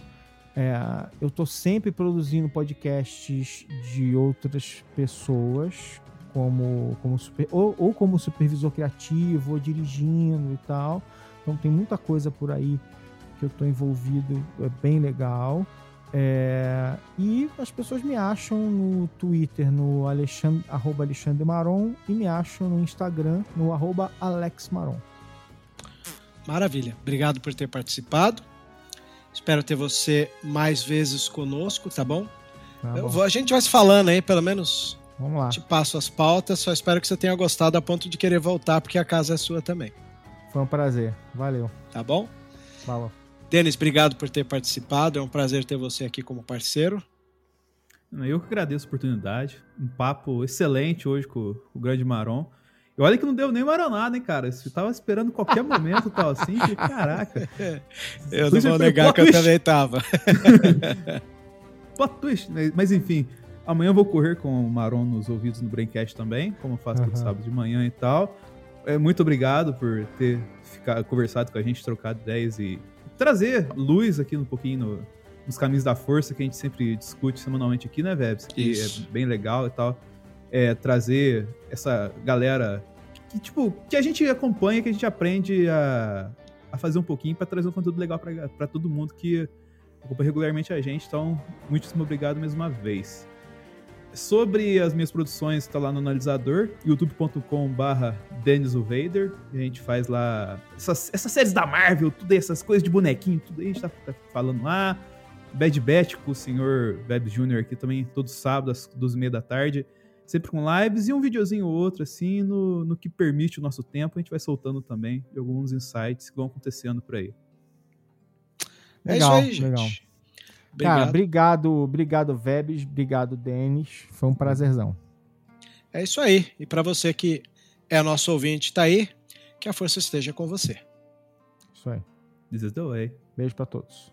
É, eu estou sempre produzindo podcasts de outras pessoas, como, como super, ou, ou como supervisor criativo, ou dirigindo e tal. Então tem muita coisa por aí que eu estou envolvido, é bem legal. É, e as pessoas me acham no Twitter, no Alexandre, arroba Alexandre Maron, e me acham no Instagram, no arroba Alex Maron. Maravilha. Obrigado por ter participado. Espero ter você mais vezes conosco, tá bom? Tá bom. Vou, a gente vai se falando aí, pelo menos. Vamos lá. Te passo as pautas, só espero que você tenha gostado a ponto de querer voltar, porque a casa é sua também. Foi um prazer. Valeu. Tá bom? Falou. Denis, obrigado por ter participado. É um prazer ter você aqui como parceiro. Eu que agradeço a oportunidade. Um papo excelente hoje com o grande Maron. E olha que não deu nem maronada, hein, cara? Eu tava esperando qualquer momento tal assim, que, caraca. Eu não vou negar que eu também tava. Plot twist, né? mas enfim. Amanhã eu vou correr com o Maron nos ouvidos no Braincast também, como eu faço uhum. todo sábado de manhã e tal. É, muito obrigado por ter ficado, conversado com a gente, trocado ideias e trazer luz aqui um pouquinho no, nos caminhos da força que a gente sempre discute semanalmente aqui, né, Vebs? Que Isso. é bem legal e tal é, trazer essa galera que, tipo, que a gente acompanha, que a gente aprende a, a fazer um pouquinho para trazer um conteúdo legal para todo mundo que acompanha regularmente a gente. Então, muitíssimo obrigado mais uma vez. Sobre as minhas produções, está lá no analisador, youtube.com/barra Dennis Vader. A gente faz lá essas, essas séries da Marvel, tudo essas coisas de bonequinho, tudo aí a gente tá, tá falando lá. Bad Batch com o senhor Web Jr. aqui também, todo sábado, às 12h30 da tarde sempre com lives e um videozinho ou outro, assim, no, no que permite o nosso tempo, a gente vai soltando também alguns insights que vão acontecendo por aí. Legal, é isso aí, gente. Legal. Obrigado. Cara, obrigado, obrigado, Vebs, obrigado, Denis. Foi um prazerzão. É isso aí. E para você que é nosso ouvinte, tá aí, que a força esteja com você. Isso aí. This is the way. Beijo para todos.